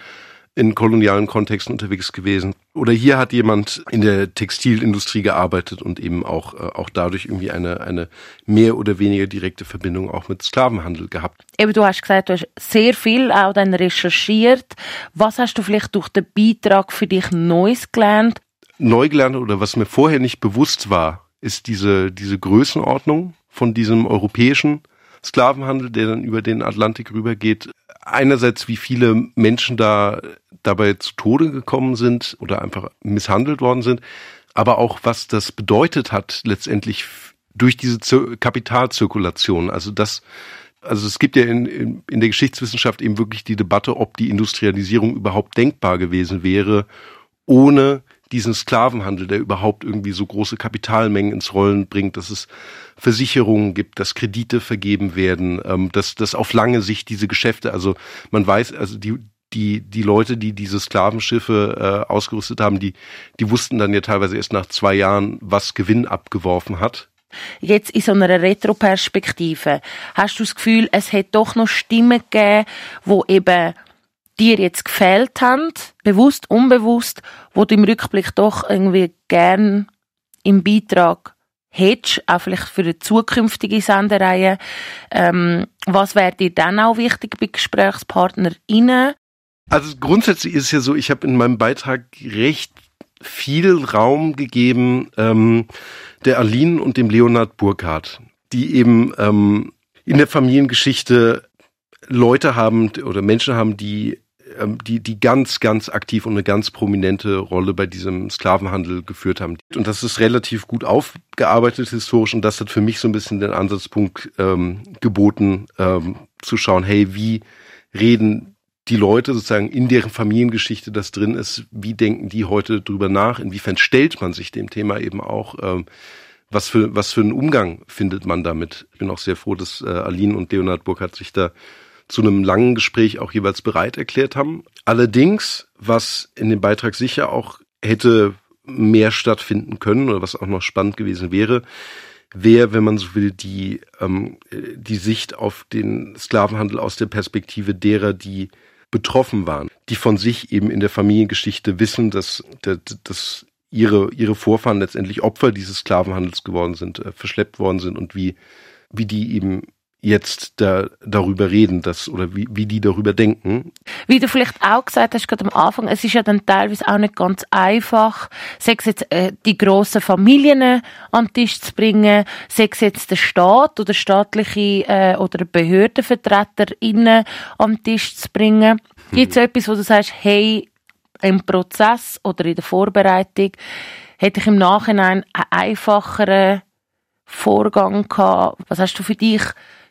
in kolonialen Kontexten unterwegs gewesen. Oder hier hat jemand in der Textilindustrie gearbeitet und eben auch, äh, auch dadurch irgendwie eine, eine mehr oder weniger direkte Verbindung auch mit Sklavenhandel gehabt. Eben, du hast gesagt, du hast sehr viel auch dann recherchiert. Was hast du vielleicht durch den Beitrag für dich Neues gelernt? Neu gelernt oder was mir vorher nicht bewusst war, ist diese, diese Größenordnung von diesem europäischen Sklavenhandel, der dann über den Atlantik rübergeht. Einerseits, wie viele Menschen da dabei zu Tode gekommen sind oder einfach misshandelt worden sind, aber auch was das bedeutet hat letztendlich durch diese Kapitalzirkulation. Also das, also es gibt ja in, in, in der Geschichtswissenschaft eben wirklich die Debatte, ob die Industrialisierung überhaupt denkbar gewesen wäre, ohne diesen Sklavenhandel, der überhaupt irgendwie so große Kapitalmengen ins Rollen bringt, dass es Versicherungen gibt, dass Kredite vergeben werden, ähm, dass, dass auf lange Sicht diese Geschäfte, also man weiß, also die, die, die Leute, die diese Sklavenschiffe äh, ausgerüstet haben, die, die wussten dann ja teilweise erst nach zwei Jahren, was Gewinn abgeworfen hat. Jetzt in so einer Retroperspektive, hast du das Gefühl, es hätte doch noch Stimmen gegeben, wo eben dir jetzt gefehlt haben, bewusst, unbewusst, wo du im Rückblick doch irgendwie gern im Beitrag hättest, auch vielleicht für eine zukünftige Sendereihe. Ähm, was wäre dir dann auch wichtig bei GesprächspartnerInnen? Also grundsätzlich ist es ja so, ich habe in meinem Beitrag recht viel Raum gegeben ähm, der Aline und dem Leonhard Burkhardt, die eben ähm, in der Familiengeschichte Leute haben oder Menschen haben, die ähm, die, die ganz, ganz aktiv und eine ganz prominente Rolle bei diesem Sklavenhandel geführt haben. Und das ist relativ gut aufgearbeitet historisch und das hat für mich so ein bisschen den Ansatzpunkt ähm, geboten, ähm, zu schauen, hey, wie reden die Leute sozusagen in deren Familiengeschichte das drin ist, wie denken die heute drüber nach, inwiefern stellt man sich dem Thema eben auch, ähm, was für, was für einen Umgang findet man damit. Ich bin auch sehr froh, dass äh, Aline und Leonhard Burkhardt sich da zu einem langen Gespräch auch jeweils bereit erklärt haben. Allerdings, was in dem Beitrag sicher auch hätte mehr stattfinden können oder was auch noch spannend gewesen wäre, wäre, wenn man so will, die, ähm, die Sicht auf den Sklavenhandel aus der Perspektive derer, die betroffen waren, die von sich eben in der Familiengeschichte wissen, dass, dass, ihre, ihre Vorfahren letztendlich Opfer dieses Sklavenhandels geworden sind, äh, verschleppt worden sind und wie, wie die eben jetzt da, darüber reden, dass, oder wie, wie die darüber denken. Wie du vielleicht auch gesagt hast, gerade am Anfang, es ist ja dann teilweise auch nicht ganz einfach, sei es jetzt äh, die grossen Familien an den Tisch zu bringen, sei es jetzt der Staat oder staatliche äh, oder BehördenvertreterInnen an den Tisch zu bringen. Mhm. Gibt es etwas, wo du sagst, hey, im Prozess oder in der Vorbereitung hätte ich im Nachhinein einen einfacheren Vorgang gehabt? Was hast du für dich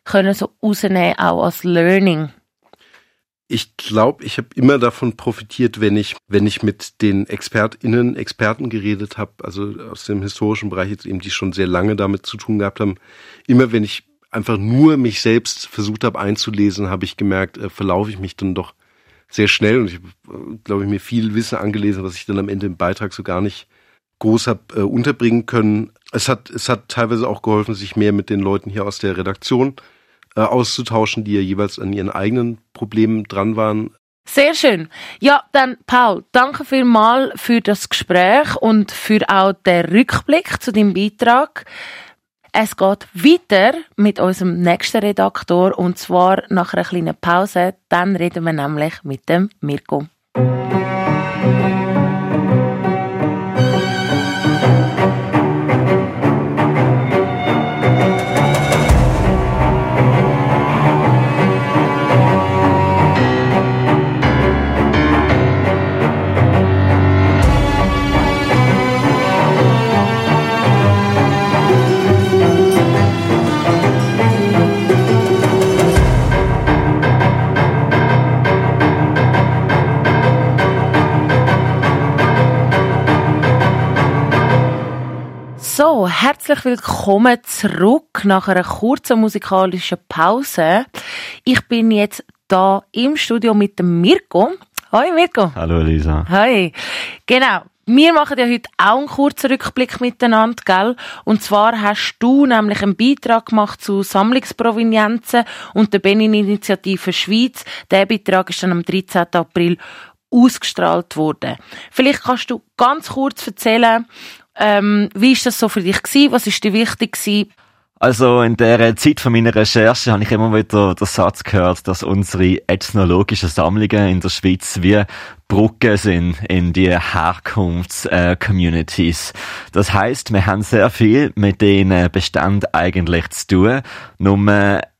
können so rausnehmen, auch als Learning? Ich glaube, ich habe immer davon profitiert, wenn ich, wenn ich mit den ExpertInnen, Experten geredet habe, also aus dem historischen Bereich jetzt eben, die schon sehr lange damit zu tun gehabt haben. Immer wenn ich einfach nur mich selbst versucht habe einzulesen, habe ich gemerkt, äh, verlaufe ich mich dann doch sehr schnell und ich habe, glaube ich, mir viel Wissen angelesen, was ich dann am Ende im Beitrag so gar nicht groß habe äh, unterbringen können. Es hat, es hat teilweise auch geholfen, sich mehr mit den Leuten hier aus der Redaktion äh, auszutauschen, die ja jeweils an ihren eigenen Problemen dran waren. Sehr schön. Ja, dann Paul, danke vielmals für das Gespräch und für auch den Rückblick zu deinem Beitrag. Es geht weiter mit unserem nächsten Redaktor und zwar nach einer kleinen Pause. Dann reden wir nämlich mit dem Mirko. Herzlich willkommen zurück nach einer kurzen musikalischen Pause. Ich bin jetzt da im Studio mit dem Mirko. Hoi Mirko. Hallo Elisa. Hi. Genau. Wir machen ja heute auch einen kurzen Rückblick miteinander, gell? Und zwar hast du nämlich einen Beitrag gemacht zu Sammlungsprovenienzen und der Benin-Initiative Schweiz. Der Beitrag ist dann am 13. April ausgestrahlt worden. Vielleicht kannst du ganz kurz erzählen, ähm, wie ist das so für dich gewesen? Was ist dir wichtig gewesen? Also in der Zeit von meiner Recherche habe ich immer wieder den Satz gehört, dass unsere ethnologischen Sammlungen in der Schweiz wie Brücke sind in die Herkunfts-Communities. Äh, das heißt, wir haben sehr viel mit den Beständen eigentlich zu tun. Nur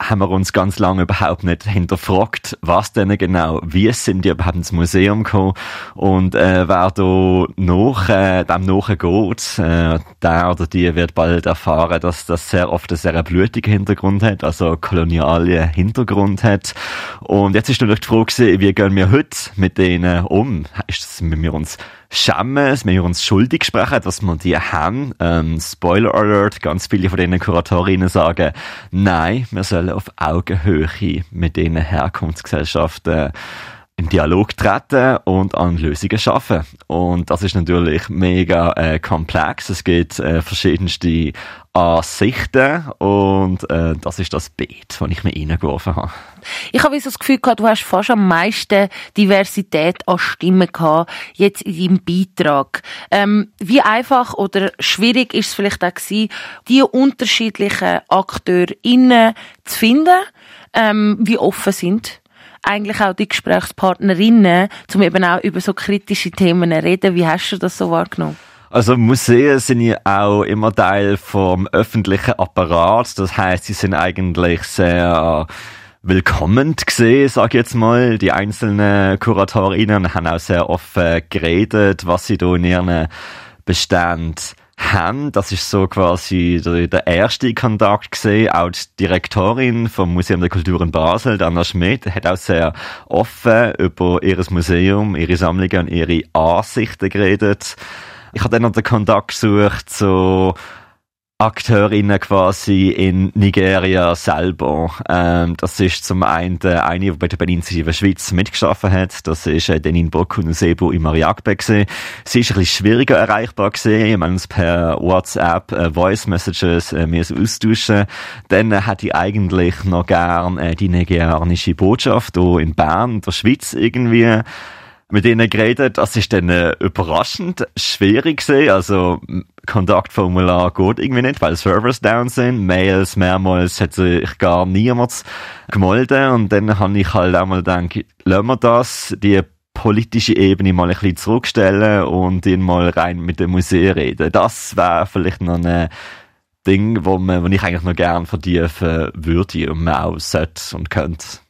haben wir uns ganz lange überhaupt nicht hinterfragt, was denn genau, wie sind die überhaupt ins Museum gekommen und äh, wer da noch, äh, dem nachgeht, äh, der oder die wird bald erfahren, dass das sehr oft einen sehr blutigen Hintergrund hat, also kolonialen Hintergrund hat. Und jetzt ist natürlich die Frage, wie gehen wir heute mit denen um? um? Ist das, wenn wir uns schämen, wenn wir uns schuldig sprechen, dass wir die haben? Ähm, Spoiler Alert, ganz viele von diesen Kuratorinnen sagen, nein, wir sollen auf Augenhöhe mit diesen Herkunftsgesellschaften in Dialog treten und an Lösungen schaffen. Und das ist natürlich mega äh, komplex. Es gibt äh, verschiedenste Ansichten und äh, das ist das Beet, das ich mir reingeworfen habe. Ich habe das Gefühl gehabt, du hast fast am meisten Diversität an Stimmen gehabt, jetzt in deinem Beitrag. Ähm, wie einfach oder schwierig ist es vielleicht auch gewesen, die unterschiedlichen AkteurInnen zu finden? Ähm, wie offen sind eigentlich auch die Gesprächspartnerinnen, um eben auch über so kritische Themen zu reden. Wie hast du das so wahrgenommen? Also Museen sind ja auch immer Teil vom öffentlichen Apparat. Das heißt, sie sind eigentlich sehr willkommen gesehen, sag ich jetzt mal. Die einzelnen Kuratorinnen haben auch sehr offen geredet, was sie da in ihren Beständen haben. Das ist so quasi der, erste Kontakt gesehen. Auch die Direktorin vom Museum der Kultur in Basel, Anna Schmidt, hat auch sehr offen über ihr Museum, ihre Sammlungen und ihre Ansichten geredet. Ich habe dann noch den Kontakt gesucht zu Akteurinnen quasi in Nigeria selber. Ähm, das ist zum einen eine, die bei der Beninitiative Schweiz mitgeschaffen hat. Das ist äh, Denin Bokunusebu in Mariagbe gewesen. Sie ist ein bisschen schwieriger erreichbar gewesen. Wir haben uns per WhatsApp äh, Voice Messages äh, austauschen. Dann äh, hätte ich eigentlich noch gern äh, die nigerianische Botschaft hier in Bern, der Schweiz irgendwie mit ihnen geredet. Das ist dann äh, überraschend schwierig gewesen. Also, Kontaktformular geht irgendwie nicht, weil Servers down sind. Mails mehrmals hat sich gar niemand gemeldet. Und dann habe ich halt auch mal gedacht, lassen wir das, die politische Ebene mal ein bisschen zurückstellen und ihn mal rein mit dem Museum reden. Das wäre vielleicht noch ein Ding, wo, man, wo ich eigentlich noch gerne vertiefen würde und man auch sollte und könnte.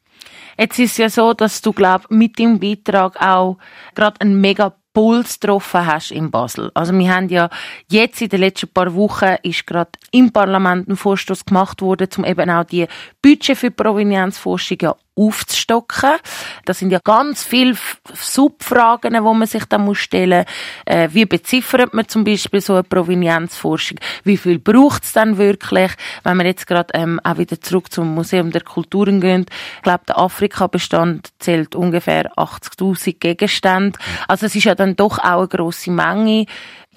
Jetzt ist ja so, dass du, glaub, mit dem Beitrag auch gerade einen mega Puls getroffen hast in Basel. Also wir haben ja jetzt in den letzten paar Wochen ist gerade im Parlament ein Vorstoß gemacht worden, um eben auch die Budget für Provenienzforschung ja aufzustocken. Das sind ja ganz viele Subfragen, die man sich da muss stellen muss. Äh, wie beziffert man zum Beispiel so eine Provenienzforschung? Wie viel braucht es dann wirklich? Wenn wir jetzt gerade ähm, auch wieder zurück zum Museum der Kulturen gehen, ich glaube, der Afrika-Bestand zählt ungefähr 80.000 Gegenstände. Also es ist ja dann doch auch eine grosse Menge.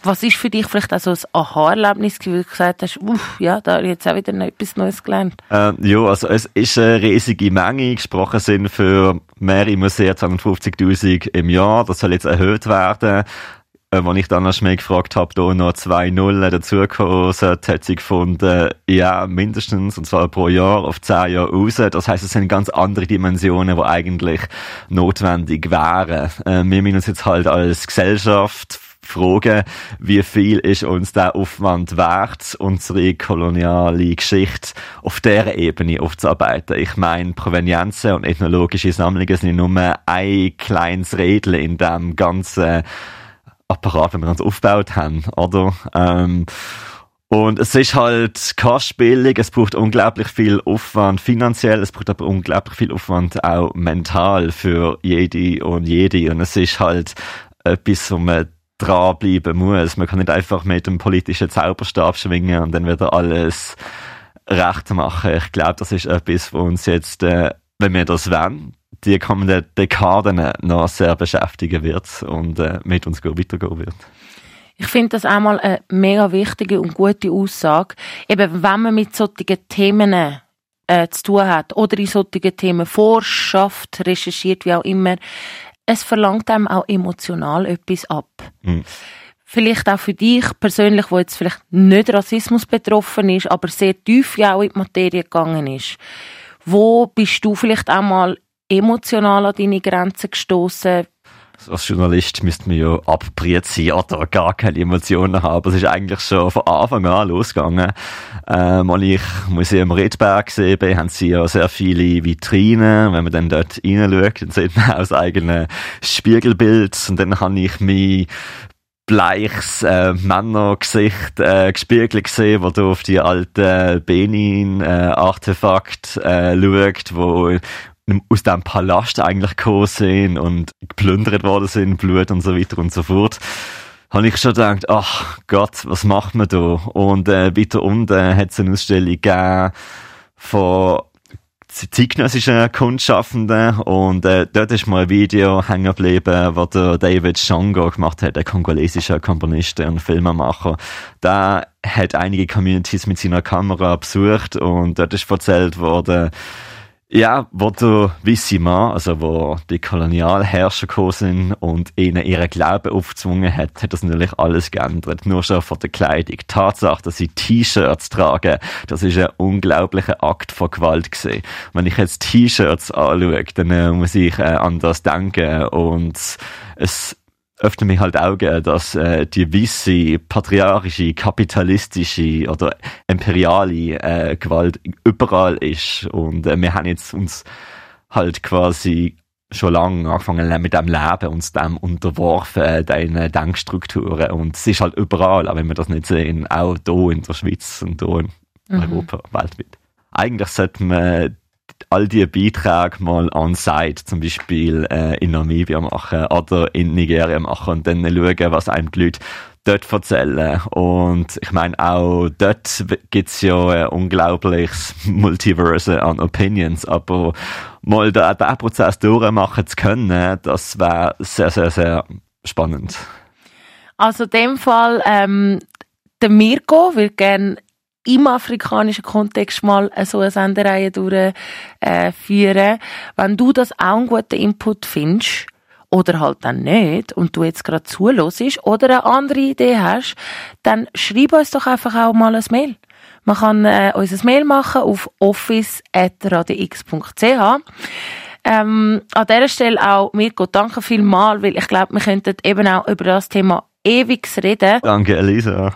Was ist für dich vielleicht auch so ein Aha-Erlebnis, wo du gesagt hast, uff, ja, da habe ich jetzt auch wieder etwas Neues gelernt? Ähm, ja, also es ist eine riesige Menge. Gesprochen sind für mehrere Museen 250.000 im Jahr. Das soll jetzt erhöht werden. Äh, als ich dann noch schnell gefragt habe, da noch zwei Nullen dazugekommen sind, hat sie gefunden, ja, mindestens, und zwar pro Jahr auf zehn Jahre raus. Das heißt, es sind ganz andere Dimensionen, die eigentlich notwendig wären. Äh, wir müssen uns jetzt halt als Gesellschaft fragen, wie viel ist uns der Aufwand wert, unsere koloniale Geschichte auf der Ebene aufzuarbeiten. Ich meine, Provenienzen und ethnologische Sammlungen sind nur ein kleines Rädel in dem ganzen Apparat, den wir uns aufgebaut haben, oder? Ähm, und es ist halt kostspielig, es braucht unglaublich viel Aufwand finanziell, es braucht aber unglaublich viel Aufwand auch mental für jede und jede. Und es ist halt etwas, wo man dranbleiben muss. Man kann nicht einfach mit dem politischen Zauberstab schwingen und dann wieder alles recht machen. Ich glaube, das ist etwas, was uns jetzt, äh, wenn wir das wollen, die kommenden Dekaden noch sehr beschäftigen wird und äh, mit uns weitergehen wird. Ich finde das einmal eine mega wichtige und gute Aussage. Eben, wenn man mit solchen Themen äh, zu tun hat oder in solchen Themen forscht, recherchiert, wie auch immer, es verlangt einem auch emotional etwas ab. Mhm. Vielleicht auch für dich persönlich, wo jetzt vielleicht nicht Rassismus betroffen ist, aber sehr tief ja auch in die Materie gegangen ist. Wo bist du vielleicht auch mal emotional an deine Grenzen gestoßen? Als Journalist müsste man ja abbriet sein oder gar keine Emotionen haben. Es ist eigentlich schon von Anfang an losgegangen. Ähm, als ich Museum Redberg gesehen bin, haben sie ja sehr viele Vitrinen. Wenn man dann dort reinschaut, dann sieht man auch das eigene Spiegelbild. Und dann habe ich mich bleiches äh, Männergesicht äh, gespiegelt gesehen, wo du auf die alten Benin-Artefakt äh, schaut, wo aus dem Palast eigentlich gekommen sind und geplündert worden sind, Blut und so weiter und so fort, habe ich schon gedacht, ach Gott, was macht man da? Und äh, weiter unten hat es eine Ausstellung gegeben von zeitgenössischen Kunstschaffenden und äh, dort ist mal ein Video hängen geblieben, was der David Shongo gemacht hat, ein kongolesischer Komponist und Filmemacher. Der hat einige Communities mit seiner Kamera besucht und dort ist erzählt worden, ja, wo der Wissima, also wo die Kolonialherrscher gekommen sind und ihnen ihren Glauben aufgezwungen hat, hat das natürlich alles geändert. Nur schon von der Kleidung. Die Tatsache, dass sie T-Shirts tragen, das ist ein unglaublicher Akt von Gewalt gewesen. Wenn ich jetzt T-Shirts anschaue, dann äh, muss ich äh, anders denken und es öffnet mir halt Augen, dass äh, die weisse, patriarchische, kapitalistische oder imperiale äh, Gewalt überall ist. Und äh, wir haben jetzt uns halt quasi schon lange angefangen mit dem Leben, uns dem unterworfen, äh, deinen Denkstrukturen. Und es ist halt überall, auch wenn wir das nicht sehen, auch hier in der Schweiz und hier in mhm. Europa, weltweit. Eigentlich sollte man all diese Beiträge mal on-site, zum Beispiel äh, in Namibia machen oder in Nigeria machen und dann schauen, was einem die Leute dort erzählen. Und ich meine, auch dort gibt's ja ein unglaubliches Multiverse an Opinions, aber mal den, den Prozess durchmachen zu können, das wäre sehr, sehr, sehr spannend. Also in dem Fall, ähm, der Mirko würde gerne im afrikanischen Kontext mal so eine Sendereihe durchführen. Äh, Wenn du das auch einen guten Input findest, oder halt dann nicht und du jetzt gerade zuhörst oder eine andere Idee hast, dann schreib uns doch einfach auch mal ein Mail. Man kann äh, uns ein Mail machen auf office.radiox.ch ähm, an dieser Stelle auch, Mirko, danke vielmals, weil ich glaube, wir könnten eben auch über das Thema ewig reden. Danke, Elisa.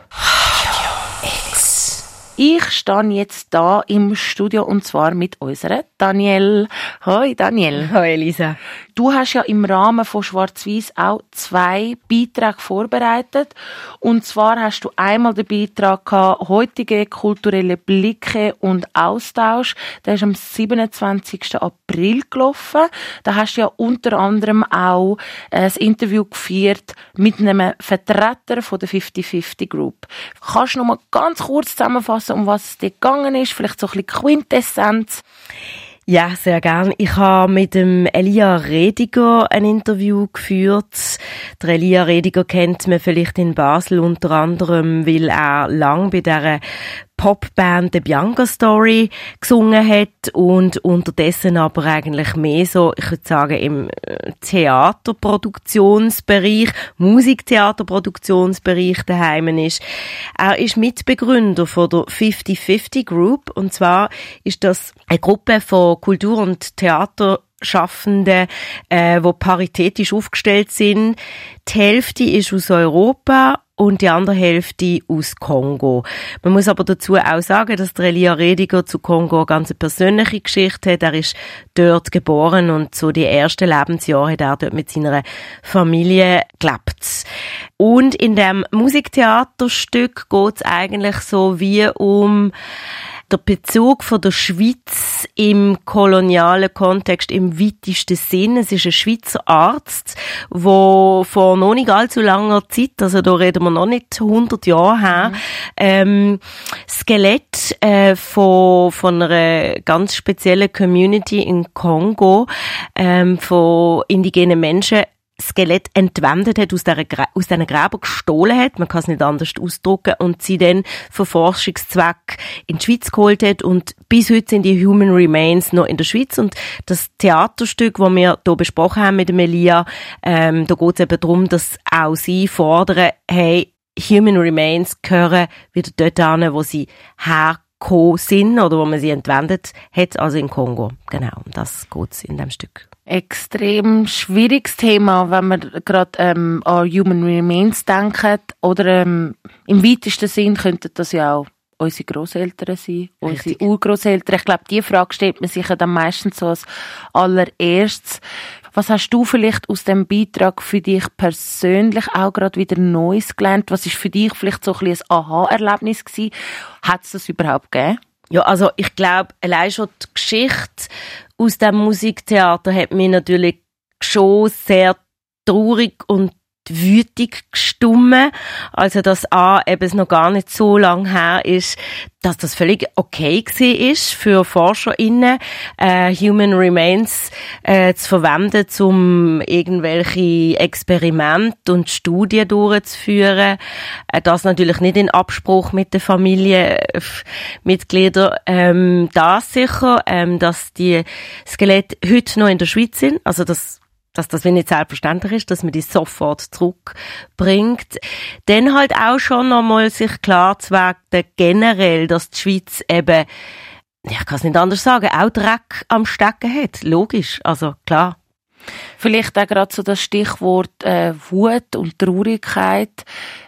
Ich stehe jetzt da im Studio und zwar mit unserer Daniel. Hoi Daniel. Hoi Elisa. Du hast ja im Rahmen von Schwarz-Weiß auch zwei Beiträge vorbereitet. Und zwar hast du einmal den Beitrag gehabt, heutige kulturelle Blicke und Austausch. Der ist am 27. April gelaufen. Da hast du ja unter anderem auch ein Interview geführt mit einem Vertreter von der 50-50 Group. Kannst du noch mal ganz kurz zusammenfassen, um was es dir gegangen ist? Vielleicht so ein bisschen Quintessenz? Ja, sehr gern. Ich habe mit dem Elia Rediger ein Interview geführt. Der Elia Rediger kennt man vielleicht in Basel unter anderem, weil er lang bei der Popband The Bianca Story gesungen hat und unterdessen aber eigentlich mehr so, ich würde sagen, im äh, Theaterproduktionsbereich, Musiktheaterproduktionsbereich daheim ist. Er ist Mitbegründer von der 50-50 Group und zwar ist das eine Gruppe von Kultur- und Theater Schaffende, äh, wo paritätisch aufgestellt sind. Die Hälfte ist aus Europa und die andere Hälfte aus Kongo. Man muss aber dazu auch sagen, dass der Elia Rediger zu Kongo eine ganz persönliche Geschichte hat. Er ist dort geboren und so die ersten Lebensjahre hat er dort mit seiner Familie gelebt. Und in dem Musiktheaterstück geht es eigentlich so wie um der Bezug von der Schweiz im kolonialen Kontext im weitesten Sinn. Es ist ein Schweizer Arzt, wo vor noch nicht allzu langer Zeit, also da reden wir noch nicht 100 Jahre her, mhm. ähm, Skelett äh, von, von einer ganz speziellen Community in Kongo, ähm, von indigenen Menschen Skelett entwendet hat, aus, dieser, aus diesen Gräbern gestohlen hat, man kann es nicht anders ausdrücken, und sie dann für Forschungszweck in die Schweiz geholt hat. Und bis heute sind die Human Remains noch in der Schweiz. Und das Theaterstück, das wir hier besprochen haben mit Melia, ähm, da geht es eben darum, dass auch sie fordern, hey, Human Remains gehören wieder dort an, wo sie hergekommen sind oder wo man sie entwendet hat, also in Kongo. Genau, das geht in dem Stück extrem schwieriges Thema, wenn man gerade ähm, an Human Remains denkt. Oder ähm, im weitesten Sinn könnten das ja auch unsere Großeltern sein, unsere Urgroßeltern. Ich glaube, die Frage stellt man sich ja dann meistens so als allererstes. Was hast du vielleicht aus dem Beitrag für dich persönlich auch gerade wieder Neues gelernt? Was ist für dich vielleicht so ein, ein Aha-Erlebnis gewesen? Hat es das überhaupt gegeben? Ja, also ich glaube, allein schon die Geschichte aus dem Musiktheater hat mich natürlich schon sehr traurig und wütig gestummen. Also, dass A, eben es noch gar nicht so lang her ist, dass das völlig okay war ist für ForscherInnen, äh, Human Remains äh, zu verwenden, um irgendwelche Experimente und Studien durchzuführen. Äh, das natürlich nicht in Abspruch mit den Familienmitgliedern. Ähm, das sicher, ähm, dass die Skelette heute noch in der Schweiz sind. Also, das dass das nicht selbstverständlich ist, dass man die sofort zurückbringt. Dann halt auch schon nochmal sich klar zu werden, generell, dass die Schweiz eben, ich kann es nicht anders sagen, auch Dreck am Stecken hat. Logisch, also klar. Vielleicht auch gerade so das Stichwort äh, Wut und Traurigkeit.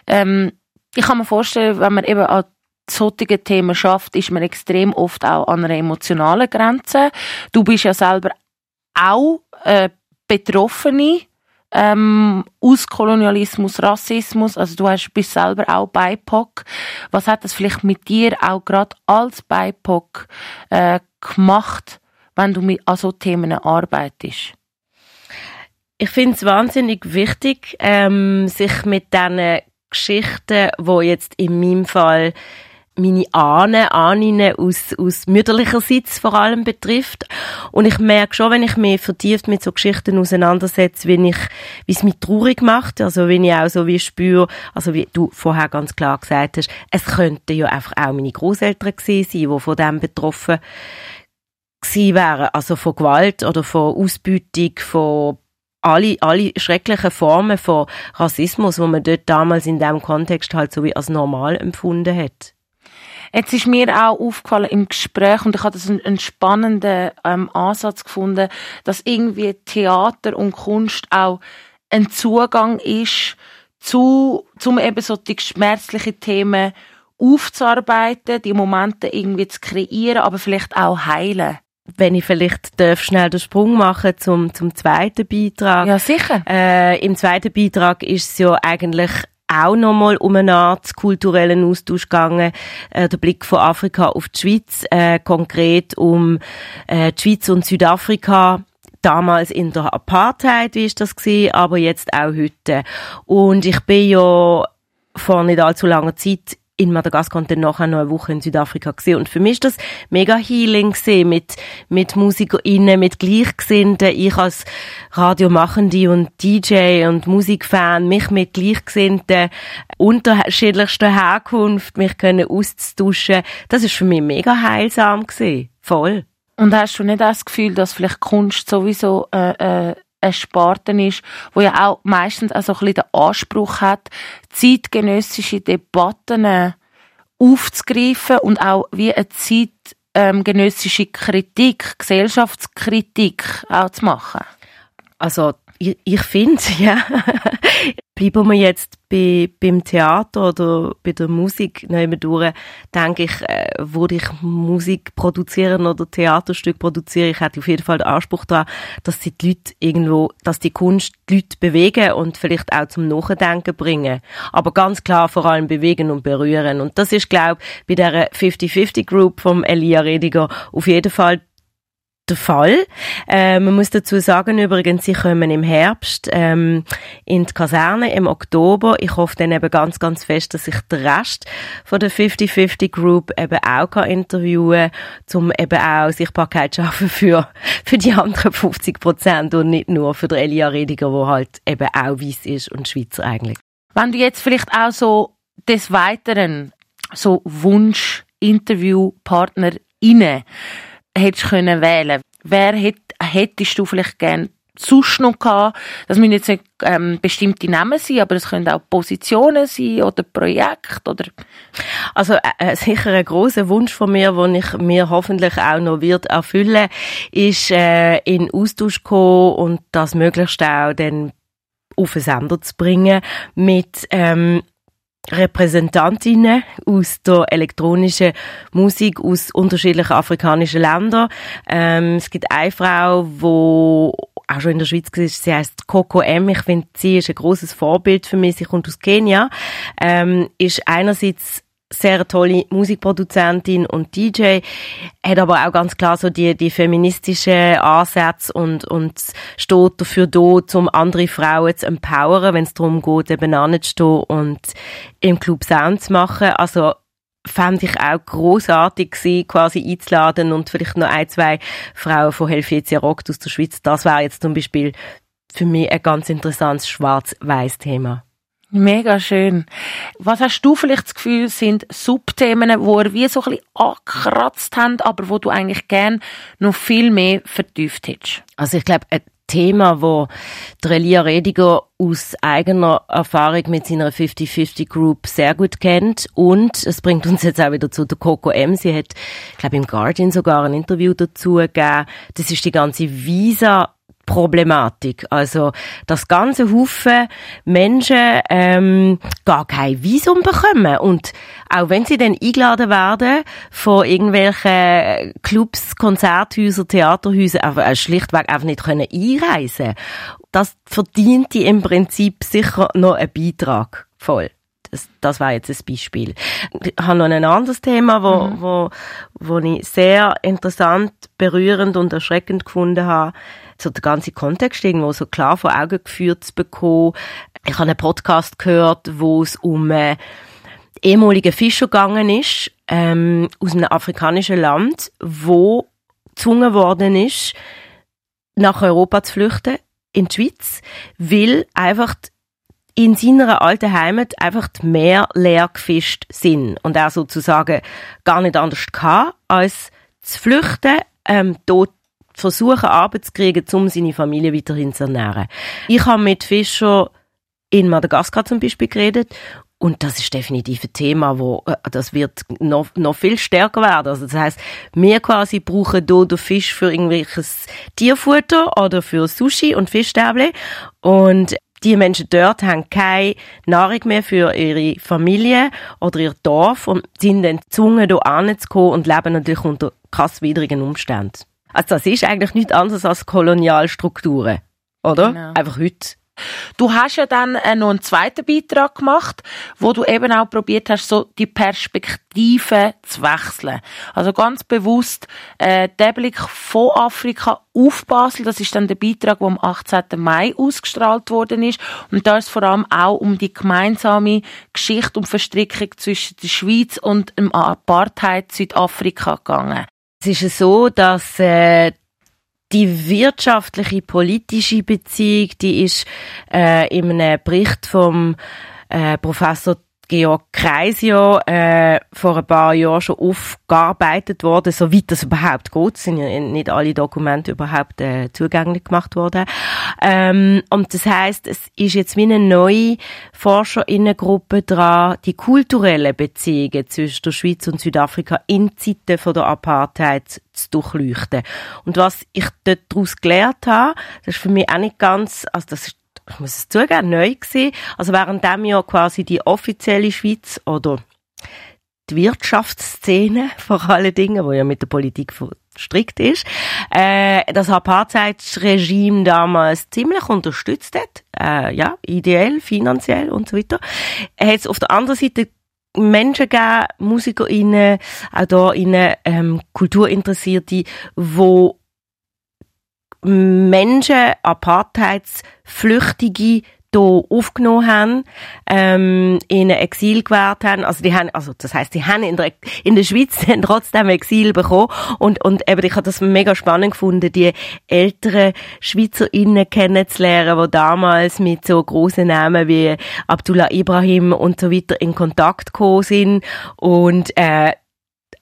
Ähm, ich kann mir vorstellen, wenn man eben an solche Themen schafft, ist man extrem oft auch an einer emotionalen Grenze. Du bist ja selber auch äh, Betroffene ähm, aus Kolonialismus, Rassismus, also du hast, bist selber auch BIPOC. Was hat das vielleicht mit dir auch gerade als BIPOC äh, gemacht, wenn du mit an so Themen arbeitest? Ich finde es wahnsinnig wichtig, ähm, sich mit diesen Geschichten, wo jetzt in meinem Fall meine Ahnen, Ahnen aus, aus mütterlicherseits vor allem betrifft. Und ich merke schon, wenn ich mich vertieft mit so Geschichten auseinandersetze, wie ich, wie es mich traurig macht, also wenn ich auch so wie spüre, also wie du vorher ganz klar gesagt hast, es könnten ja einfach auch meine Großeltern gewesen sein, die von dem betroffen gewesen wären, also von Gewalt oder von Ausbeutung, von alle, alle schrecklichen Formen von Rassismus, wo man dort damals in dem Kontext halt so wie als normal empfunden hat. Jetzt ist mir auch aufgefallen im Gespräch, und ich habe das einen, einen spannenden ähm, Ansatz gefunden, dass irgendwie Theater und Kunst auch ein Zugang ist zu, zum eben so die schmerzlichen Themen aufzuarbeiten, die Momente irgendwie zu kreieren, aber vielleicht auch heilen. Wenn ich vielleicht darf schnell den Sprung machen zum, zum zweiten Beitrag. Ja, sicher. Äh, Im zweiten Beitrag ist es ja eigentlich auch nochmal um eine Art kulturellen Austausch gegangen. Äh, der Blick von Afrika auf die Schweiz, äh, konkret um äh, die Schweiz und Südafrika damals in der Apartheid, wie ist das gewesen, aber jetzt auch heute. Und ich bin ja vor nicht allzu langer Zeit in Madagaskar und dann nachher noch eine Woche in Südafrika gesehen. Und für mich ist das mega healing gesehen mit, mit MusikerInnen, mit Gleichgesinnten. Ich als Radiomachende und DJ und Musikfan, mich mit Gleichgesinnten unterschiedlichster Herkunft, mich können auszutauschen. Das ist für mich mega heilsam gesehen. Voll. Und hast du nicht das Gefühl, dass vielleicht Kunst sowieso äh, äh eine Sparte ist, wo ja auch meistens auch so ein bisschen den Anspruch hat, zeitgenössische Debatten äh, aufzugreifen und auch wie eine zeitgenössische Kritik, Gesellschaftskritik auch zu machen. Also ich, ich finde, ja, bleiben wir jetzt bei, beim Theater oder bei der Musik durch, denke ich, äh, würde ich Musik produzieren oder Theaterstück produzieren, ich hätte auf jeden Fall den Anspruch daran, dass die Leute irgendwo, dass die Kunst die Leute bewegen und vielleicht auch zum Nachdenken bringen. Aber ganz klar vor allem bewegen und berühren. Und das ist, glaube ich, bei der 50-50 Group vom Elia Rediger auf jeden Fall der Fall. Äh, man muss dazu sagen, übrigens, sie kommen im Herbst ähm, in die Kaserne im Oktober. Ich hoffe dann eben ganz, ganz fest, dass ich den Rest von der 50-50 Group eben auch kann interviewen kann, um eben auch Sichtbarkeit zu schaffen für, für die anderen 50 Prozent und nicht nur für den Elia Rediger, der halt eben auch weiss ist und Schweizer eigentlich. Wenn du jetzt vielleicht auch so des Weiteren so Wunsch Interviewpartner inne hättest können wählen Wer hätt, hättest du vielleicht gern sonst noch gehabt? Das müssen jetzt nicht ähm, bestimmte Namen sein, aber es können auch Positionen sein oder Projekte oder... Also äh, äh, sicher ein großer Wunsch von mir, den ich mir hoffentlich auch noch wird erfüllen, ist äh, in Austausch kommen und das möglichst auch dann auf den Sender zu bringen mit ähm, Repräsentantinnen aus der elektronischen Musik aus unterschiedlichen afrikanischen Ländern. Ähm, es gibt eine Frau, wo auch schon in der Schweiz war, sie heißt Coco M. Ich finde, sie ist ein großes Vorbild für mich. Sie kommt aus Kenia. Ähm, ist einerseits sehr tolle Musikproduzentin und DJ, hat aber auch ganz klar so die, die feministische Ansätze und, und steht dafür da, um andere Frauen zu empowern, wenn es darum geht, eben anzustehen und im Club Sound zu machen. Also, fände ich auch großartig gewesen, quasi einzuladen und vielleicht noch ein, zwei Frauen von Helvetia Rock aus der Schweiz. Das wäre jetzt zum Beispiel für mich ein ganz interessantes schwarz-weiß-Thema. Mega schön. Was hast du vielleicht das Gefühl, sind Subthemen, wo ihr wie so ein bisschen angekratzt habt, aber wo du eigentlich gern noch viel mehr vertieft hättest? Also ich glaube, ein Thema, wo der Elia Rediger aus eigener Erfahrung mit seiner 50-50 Group sehr gut kennt. Und es bringt uns jetzt auch wieder zu der Coco M. Sie hat, glaube im Guardian sogar ein Interview dazu gegeben. Das ist die ganze Visa Problematik. Also, das ganze Haufen Menschen ähm, gar kein Visum bekommen. Und auch wenn sie dann eingeladen werden von irgendwelchen Clubs, Konzerthäusern, Theaterhäusern, einfach äh, schlichtweg einfach nicht können einreisen Das verdient die im Prinzip sicher noch einen Beitrag. Voll. Das, das war jetzt ein Beispiel. Ich habe noch ein anderes Thema, wo, mhm. wo, wo ich sehr interessant, berührend und erschreckend gefunden habe so der ganze Kontext irgendwo so klar vor Augen geführt zu bekommen. ich habe einen Podcast gehört, wo es um äh, ehemaligen Fischer gegangen ist, ähm, aus einem afrikanischen Land, wo gezwungen worden ist, nach Europa zu flüchten, in die Schweiz, weil einfach in seiner alten Heimat einfach mehr leer gefischt sind und er sozusagen gar nicht anders kann, als zu flüchten, ähm, dort versuchen, Arbeit zu kriegen, um seine Familie weiterhin zu ernähren. Ich habe mit Fischern in Madagaskar zum Beispiel geredet und das ist definitiv ein Thema, wo äh, das wird noch, noch viel stärker werden. Also das heißt, wir quasi brauchen hier den Fisch für irgendwelches Tierfutter oder für Sushi und Fischstäbli und die Menschen dort haben keine Nahrung mehr für ihre Familie oder ihr Dorf und sind dann gezwungen, hier anzukommen und leben natürlich unter krass widrigen Umständen. Also das ist eigentlich nichts anderes als Kolonialstrukturen, oder? Genau. Einfach heute. Du hast ja dann äh, noch einen zweiten Beitrag gemacht, wo du eben auch probiert hast, so die Perspektive zu wechseln. Also ganz bewusst äh, der Blick von Afrika auf Basel, das ist dann der Beitrag, der am 18. Mai ausgestrahlt worden ist. Und da ist vor allem auch um die gemeinsame Geschichte und Verstrickung zwischen der Schweiz und dem Apartheid Südafrika gegangen. Es ist so, dass äh, die wirtschaftliche, politische Beziehung, die ist äh, in einem Bericht vom äh, Professor Georg Kreisio äh, vor ein paar Jahren schon aufgearbeitet worden, soweit das überhaupt geht. Sind ja nicht alle Dokumente überhaupt äh, zugänglich gemacht worden. Ähm, und das heißt, es ist jetzt wie eine neue Forscherinnengruppe dran, die kulturellen Beziehungen zwischen der Schweiz und Südafrika in Zeiten von der Apartheid zu durchleuchten. Und was ich dort daraus gelernt habe, das ist für mich auch nicht ganz, also das ist ich muss es zugeben, neu gewesen. Also während dem ja quasi die offizielle Schweiz oder die Wirtschaftsszene vor allen Dingen, wo ja mit der Politik strikt ist, äh, das Apartheidsregime damals ziemlich unterstützt hat, äh, ja, ideell, finanziell und so weiter, hat es auf der anderen Seite Menschen gegeben, MusikerInnen, auch da innen ähm, Kulturinteressierte, wo Menschen, Apartheidsflüchtige, hier aufgenommen haben, ähm, ihnen Exil gewährt haben. Also die haben, also das heißt, die haben in der, in der Schweiz trotzdem Exil bekommen und und eben ich habe das mega spannend gefunden, die älteren Schweizerinnen kennenzulernen, die damals mit so großen Namen wie Abdullah Ibrahim und so weiter in Kontakt gekommen sind und äh,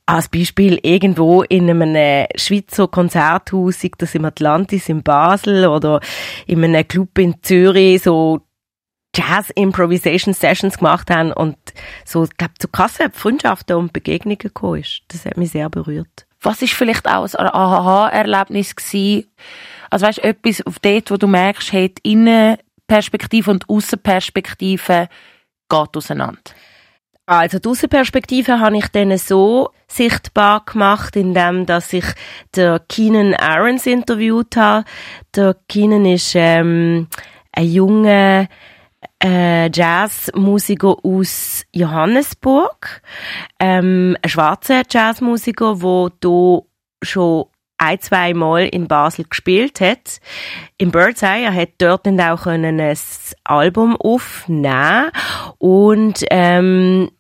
als Beispiel irgendwo in einem Schweizer Konzerthaus, sei das im Atlantis in Basel oder in einem Club in Zürich, so Jazz Improvisation Sessions gemacht haben und so, ich glaube, zu krassen Freundschaften und Begegnungen gekommen ist. Das hat mich sehr berührt. Was ist vielleicht auch ein Aha-Erlebnis gewesen? Also weißt, etwas auf dort, wo du merkst, die Innenperspektive und Außenperspektive geht auseinander? Also die Außenperspektive habe ich dann so sichtbar gemacht, indem dass ich der Keenan Aarons interviewt habe. Der Keenan ist ähm, ein junger äh, Jazzmusiker aus Johannesburg, ähm, ein schwarzer Jazzmusiker, der hier schon ein, zwei Mal in Basel gespielt hat. Im Birdseye, er hat dort dann auch ein Album aufnehmen und ähm,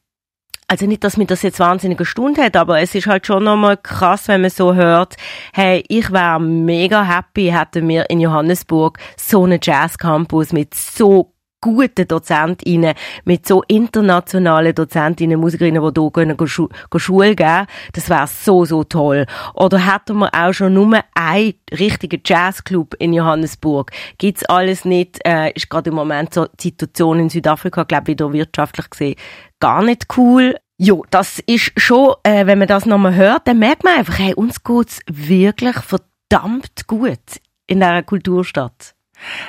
also nicht, dass mir das jetzt wahnsinnige Stunde hat, aber es ist halt schon nochmal krass, wenn man so hört, hey, ich wäre mega happy, hätten wir in Johannesburg so einen Jazz-Campus mit so guten Dozentinnen, mit so internationalen Dozentinnen, Musikerinnen, die hier gehen, Schu Schule geben, das wäre so, so toll. Oder hätten wir auch schon nur einen richtigen Jazzclub in Johannesburg? Gibt's alles nicht, äh, ist gerade im Moment so die Situation in Südafrika, glaube ich, wieder wirtschaftlich gesehen gar nicht cool. Jo, das ist schon, äh, wenn man das nochmal hört, dann merkt man einfach, hey, uns geht's wirklich verdammt gut in dieser Kulturstadt.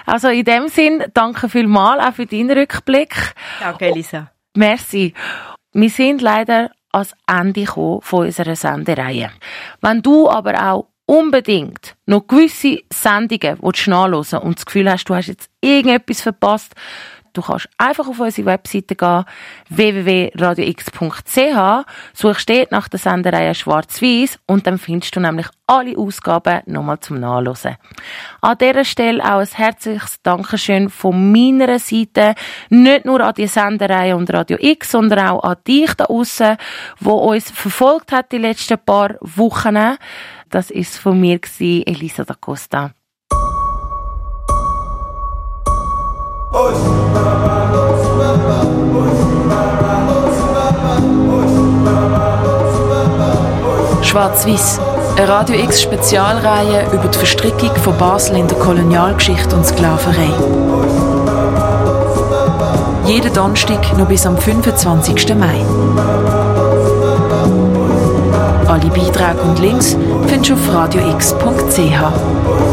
Also in dem Sinn, danke vielmals auch für deinen Rückblick. Danke, Elisa. Merci. Wir sind leider ans Ende von unserer Sendereihe. Wenn du aber auch unbedingt noch gewisse Sendungen nachhören und das Gefühl hast, du hast jetzt irgendetwas verpasst, Du kannst einfach auf unsere Webseite gehen, www.radiox.ch, suchst dort nach der Sendereihe Schwarz-Weiß und dann findest du nämlich alle Ausgaben nochmal zum Nachlesen. An dieser Stelle auch ein herzliches Dankeschön von meiner Seite, nicht nur an die Sendereihe und Radio X, sondern auch an dich da außen, wo uns verfolgt hat die letzten paar Wochen. Das ist von mir Elisa da Costa. Schwarz-Weiß, eine Radio X Spezialreihe über die Verstrickung von Basel in der Kolonialgeschichte und Sklaverei. Jeden Donnerstag noch bis am 25. Mai. Alle Beiträge und Links findest du auf radiox.ch.